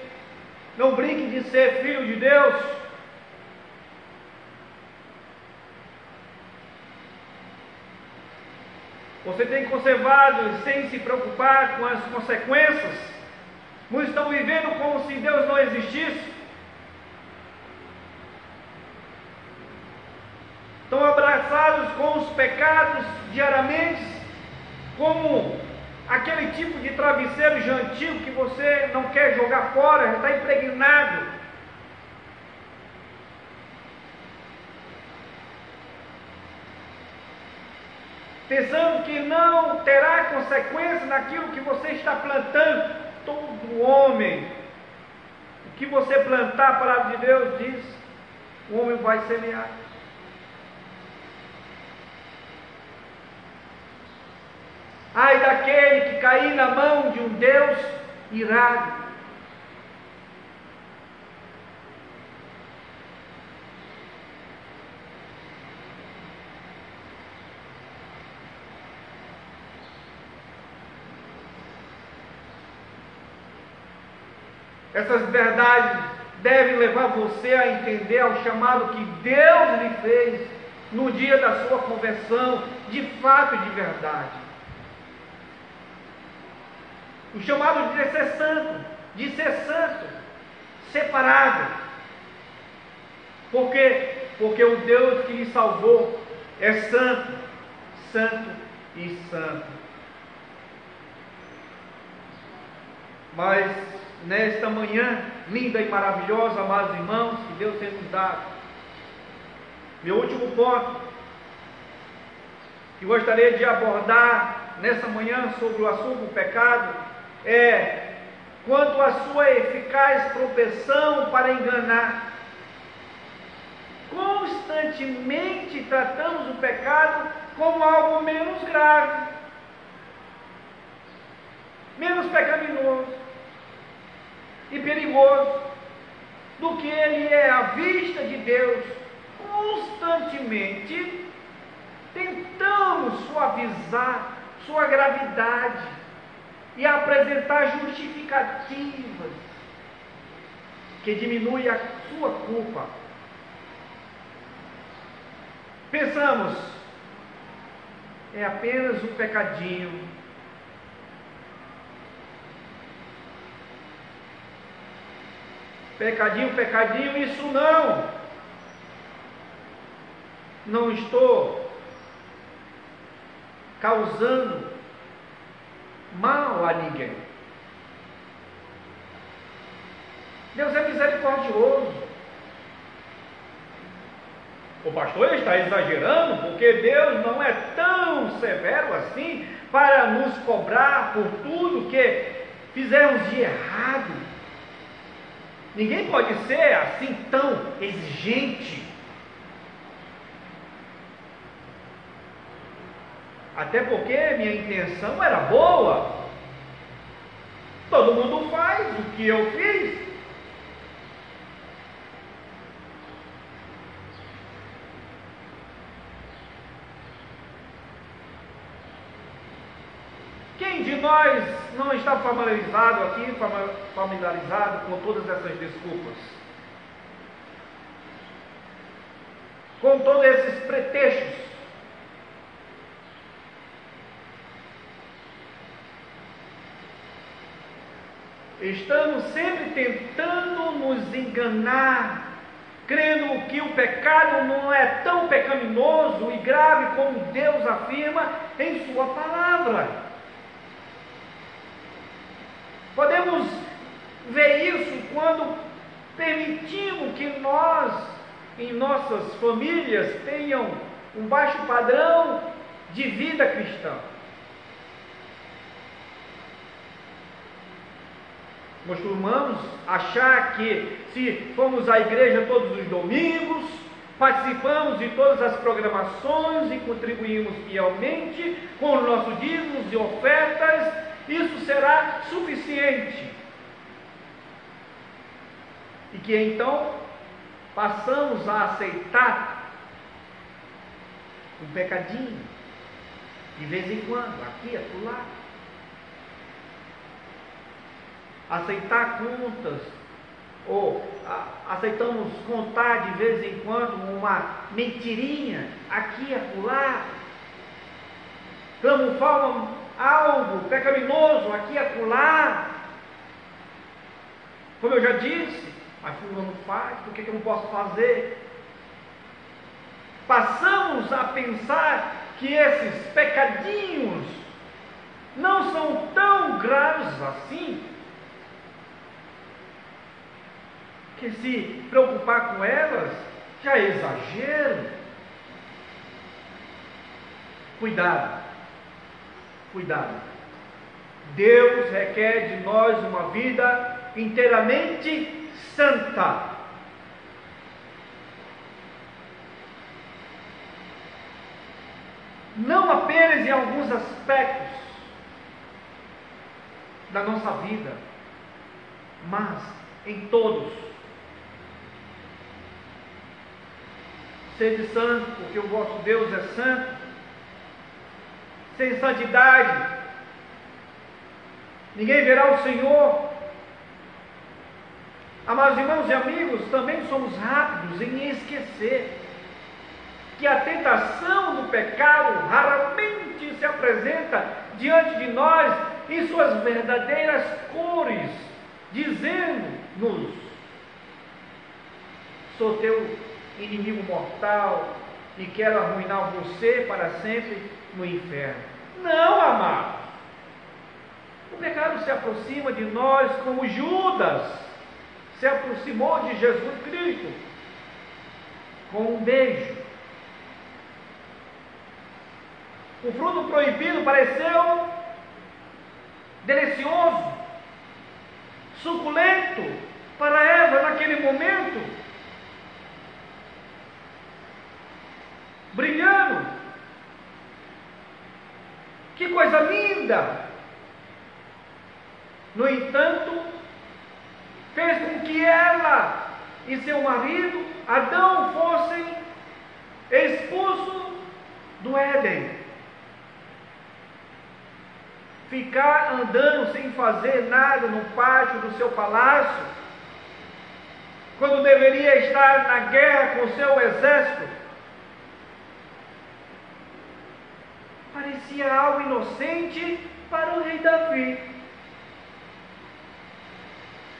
não brinquem de ser filho de Deus. Você tem conservado sem se preocupar com as consequências. Muitos estão vivendo como se Deus não existisse. Estão abraçados com os pecados diariamente, como aquele tipo de travesseiro já antigo que você não quer jogar fora, já está impregnado. Pensando que não terá consequência naquilo que você está plantando. Todo homem, o que você plantar, a palavra de Deus diz, o homem vai semear. Ai daquele que cair na mão de um Deus irado. Essas verdades devem levar você a entender ao chamado que Deus lhe fez no dia da sua conversão, de fato e de verdade. O chamado de ser santo, de ser santo, separado. Por quê? Porque o Deus que lhe salvou é santo, santo e santo. Mas nesta manhã linda e maravilhosa, amados irmãos, que Deus tem nos dado, meu último ponto que gostaria de abordar nessa manhã sobre o assunto do pecado é quanto à sua eficaz propensão para enganar. Constantemente tratamos o pecado como algo menos grave, menos pecaminoso e perigoso do que ele é à vista de Deus. Constantemente tentamos suavizar sua gravidade e apresentar justificativas que diminui a sua culpa. Pensamos, é apenas um pecadinho. Pecadinho, pecadinho, isso não. Não estou causando mal a ninguém. Deus é misericordioso. O pastor está exagerando porque Deus não é tão severo assim para nos cobrar por tudo que fizemos de errado. Ninguém pode ser assim tão exigente. Até porque minha intenção era boa. Todo mundo faz o que eu fiz. Quem de nós não está familiarizado aqui, familiarizado com todas essas desculpas? Com todos esses pretextos? Estamos sempre tentando nos enganar crendo que o pecado não é tão pecaminoso e grave como Deus afirma em Sua palavra. Podemos ver isso quando permitimos que nós, em nossas famílias, tenham um baixo padrão de vida cristã. Costumamos achar que se formos à igreja todos os domingos, participamos de todas as programações e contribuímos fielmente com os nossos dízimos e ofertas, isso será suficiente. E que então passamos a aceitar um pecadinho, de vez em quando, aqui acolá aceitar contas, ou a, aceitamos contar de vez em quando uma mentirinha aqui e acolá, camuflam algo pecaminoso aqui e acolá, como eu já disse, mas fulano faz, por que, que eu não posso fazer? Passamos a pensar que esses pecadinhos não são tão graves assim, que se preocupar com elas já é exagero. Cuidado, cuidado. Deus requer de nós uma vida inteiramente santa. Não apenas em alguns aspectos da nossa vida, mas em todos. Sede santo, porque o vosso Deus é santo. Sem santidade, ninguém verá o Senhor. Amados irmãos e amigos, também somos rápidos em esquecer que a tentação do pecado raramente se apresenta diante de nós em suas verdadeiras cores, dizendo-nos: sou teu inimigo mortal e quero arruinar você para sempre no inferno. Não, amados. O pecado se aproxima de nós como Judas se aproximou de Jesus Cristo com um beijo. O fruto proibido pareceu delicioso, suculento para Eva naquele momento. Brilhando. Que coisa linda! No entanto, fez com que ela e seu marido, Adão, fossem expulsos do Éden. Ficar andando sem fazer nada no pátio do seu palácio, quando deveria estar na guerra com seu exército, parecia algo inocente para o rei Davi.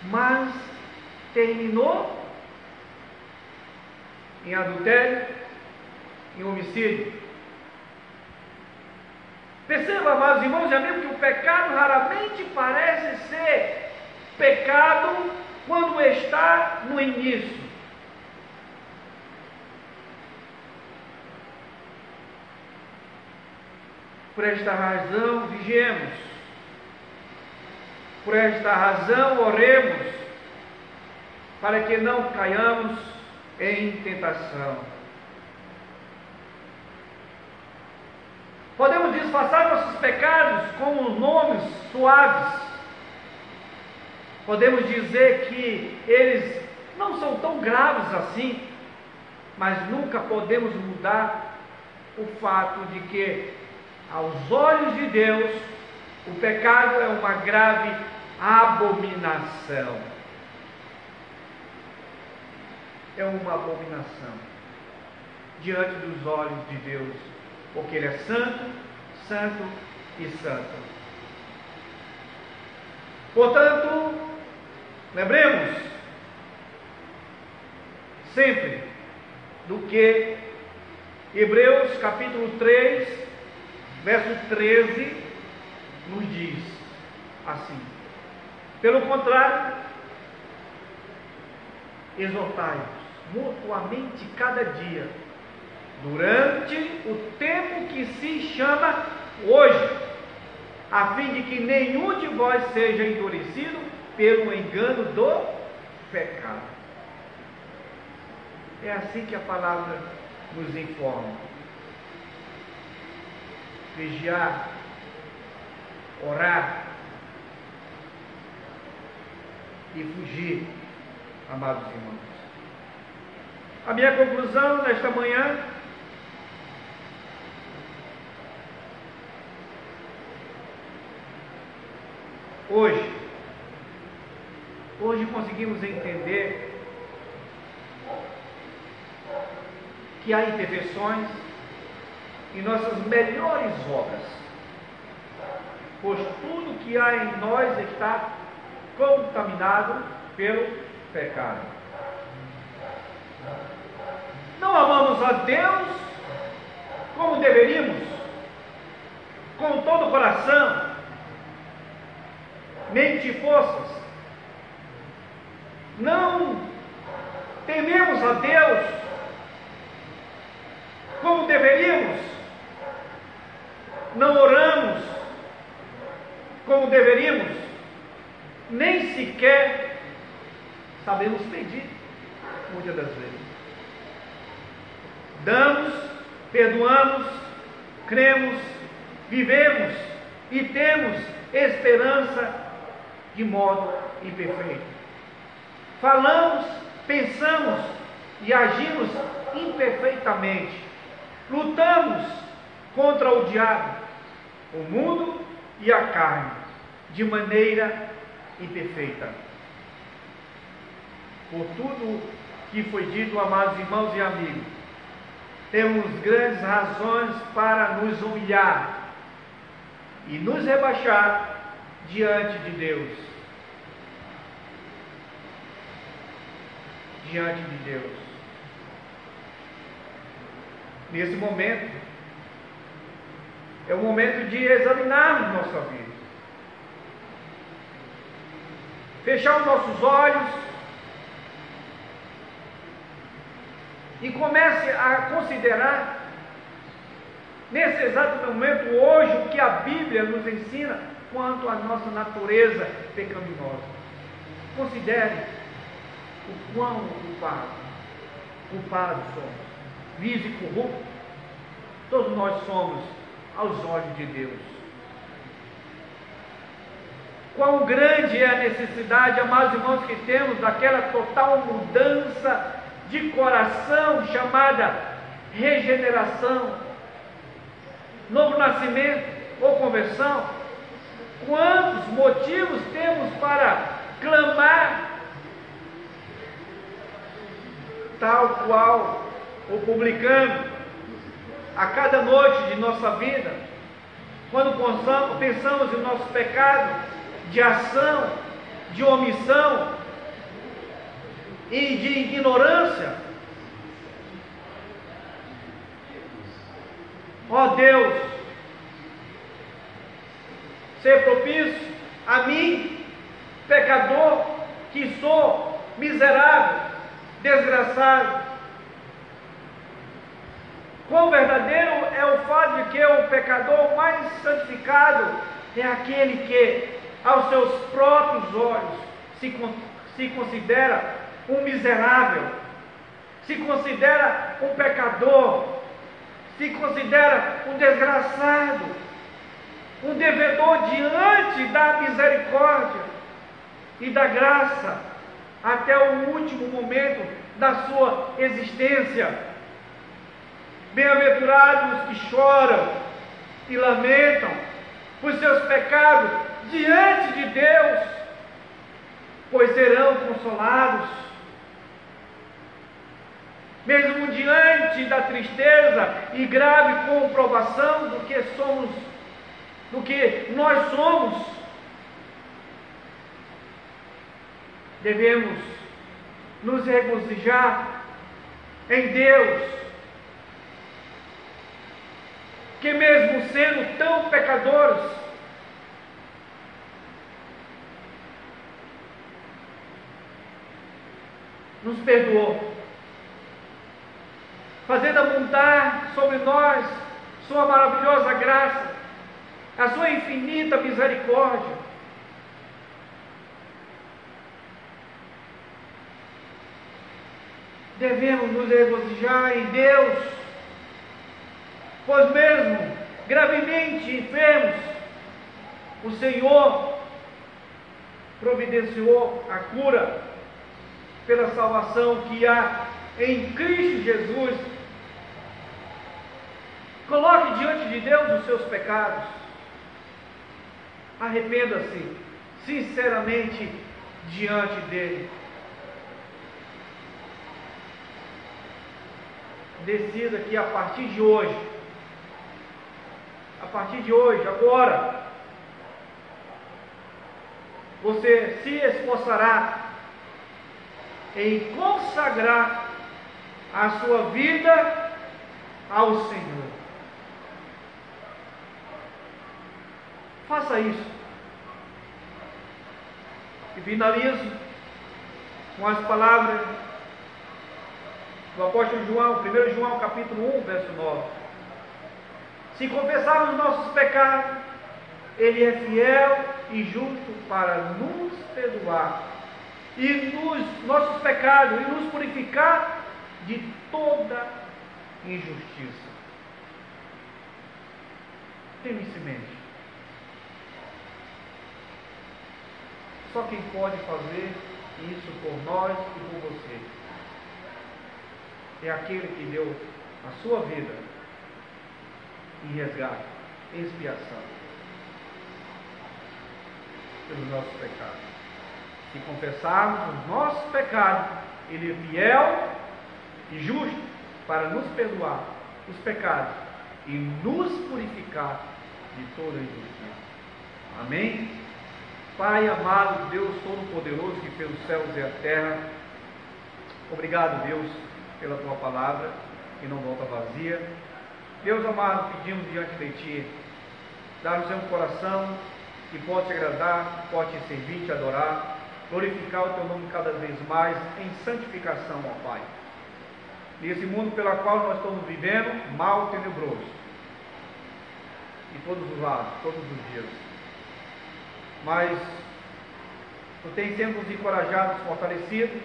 Mas terminou em adultério, em homicídio. Perceba, amados irmãos e amigos, que o pecado raramente parece ser pecado quando está no início. Por esta razão, vigiemos. Por esta razão, oremos, para que não caiamos em tentação. Podemos disfarçar nossos pecados com nomes suaves. Podemos dizer que eles não são tão graves assim, mas nunca podemos mudar o fato de que aos olhos de Deus, O pecado é uma grave abominação. É uma abominação diante dos olhos de Deus, porque Ele é santo, santo e santo. Portanto, lembremos sempre do que Hebreus capítulo 3, verso 13, nos diz assim. Pelo contrário, exortai-vos mutuamente cada dia, durante o tempo que se chama hoje, a fim de que nenhum de vós seja endurecido pelo engano do pecado. É assim que a palavra nos informa. Vigiar, orar e fugir, amados irmãos. A minha conclusão nesta manhã hoje, hoje conseguimos entender que há imperfeições em nossas melhores obras, pois tudo que há em nós está contaminado pelo pecado. Não amamos a Deus como deveríamos, com todo o coração, mente e forças. Não tememos a Deus como deveríamos, não oramos como deveríamos, nem sequer sabemos pedir, muitas das vezes. Damos, perdoamos, cremos, vivemos e temos esperança de modo imperfeito. Falamos, pensamos e agimos imperfeitamente Lutamos contra o diabo, o mundo e a carne, de maneira imperfeita. Por tudo que foi dito, amados irmãos e amigos, temos grandes razões para nos humilhar e nos rebaixar diante de Deus. Diante de Deus nesse momento. É o momento de examinarmos nossa vida. Fechar os nossos olhos e comece a considerar nesse exato momento hoje o que a Bíblia nos ensina quanto à nossa natureza pecaminosa. Considere o quão culpado, culpados somos vil e corrupto, todos nós somos aos olhos de Deus. Quão grande é a necessidade, amados irmãos, que temos daquela total mudança de coração chamada regeneração, novo nascimento ou conversão. Quantos motivos temos para clamar tal qual ou publicando a cada noite de nossa vida, quando pensamos em nosso pecado de ação, de omissão e de ignorância. Ó oh Deus, ser propício a mim, pecador que sou, miserável, desgraçado, Quão verdadeiro é o fato de que o pecador mais santificado é aquele que, aos seus próprios olhos, se, se considera um miserável, se considera um pecador, se considera um desgraçado, um devedor diante da misericórdia e da graça até o último momento da sua existência. Bem-aventurados os que choram e lamentam, pois seus pecados diante de Deus, pois serão consolados. Mesmo diante da tristeza e grave comprovação do que somos, do que nós somos, devemos nos regozijar em Deus, que mesmo sendo tão pecadores, nos perdoou, fazendo abundar sobre nós Sua maravilhosa graça, a Sua infinita misericórdia. Devemos nos regozijar em Deus, pois mesmo gravemente enfermos, o Senhor providenciou a cura pela salvação que há em Cristo Jesus. Coloque diante de Deus os seus pecados. Arrependa-se sinceramente diante dele. Decida que a partir de hoje, a partir de hoje, agora, você se esforçará em consagrar a sua vida ao Senhor. Faça isso. E finalizo com as palavras do apóstolo João, 1 João capítulo 1, verso 9. Se confessarmos nossos pecados, Ele é fiel e justo para nos perdoar e nos nossos pecados e nos purificar de toda injustiça. Tenha isso em mente. Só quem pode fazer isso por nós e por você é aquele que deu a sua vida em resgate, expiação pelos nossos pecados se confessarmos os nossos pecados, Ele é fiel e justo para nos perdoar os pecados e nos purificar de toda injustiça. Amém? Pai amado, Deus Todo-Poderoso que pelos céus e a terra, obrigado, Deus, pela tua palavra que não volta vazia. Deus amado, pedimos diante de Ti, dar-nos um coração que pode te agradar, pode te servir, te adorar glorificar o teu nome cada vez mais em santificação, ó Pai. Nesse mundo pelo qual nós estamos vivendo, mal tenebroso. E todos os lados, todos os dias. Mas tu tens sempre nos encorajado, nos fortalecido,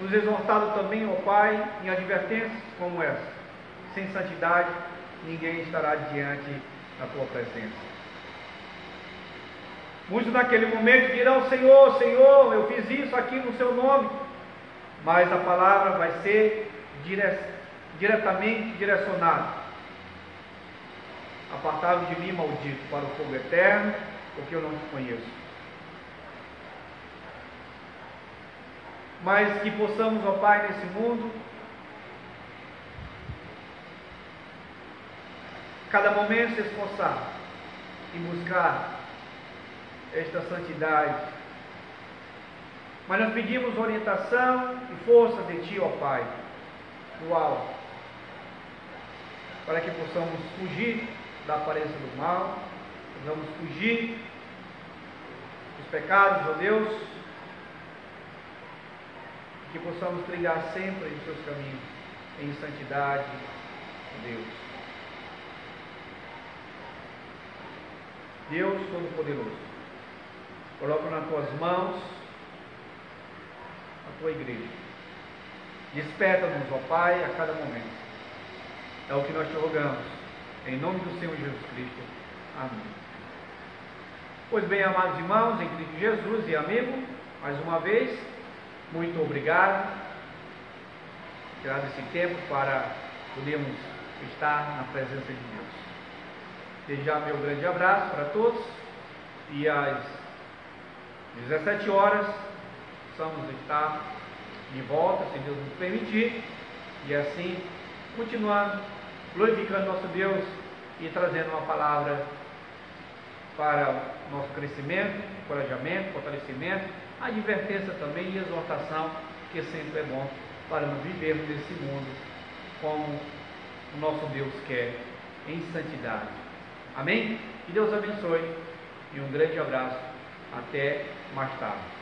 nos exortado também, ó Pai, em advertências como essa. Sem santidade, ninguém estará diante da tua presença. Muitos naquele momento dirão: Senhor, Senhor, eu fiz isso aqui no seu nome. Mas a palavra vai ser dire... diretamente direcionada. Apartado de mim, maldito, para o fogo eterno, porque eu não te conheço. Mas que possamos, ó Pai, nesse mundo, cada momento se esforçar e buscar esta santidade. Mas nós pedimos orientação e força de Ti, ó Pai, do alto, para que possamos fugir da aparência do mal, possamos fugir dos pecados, ó Deus, e que possamos trilhar sempre em Seus caminhos, em santidade, ó Deus. Deus Todo-Poderoso. Coloco nas tuas mãos a tua igreja. Desperta-nos, ó Pai, a cada momento. É o que nós te rogamos. Em nome do Senhor Jesus Cristo. Amém. Pois bem, amados irmãos, em Cristo Jesus e amigo, mais uma vez, muito obrigado. Tirar esse tempo para podermos estar na presença de Deus. Desejar meu grande abraço para todos E às 17 horas, vamos estar de volta, se Deus nos permitir, e assim continuar glorificando nosso Deus e trazendo uma palavra para nosso crescimento, encorajamento, fortalecimento, advertência também e exortação, que sempre é bom para nós vivermos nesse mundo como o nosso Deus quer, em santidade. Amém? Que Deus abençoe e um grande abraço. Até mais tarde.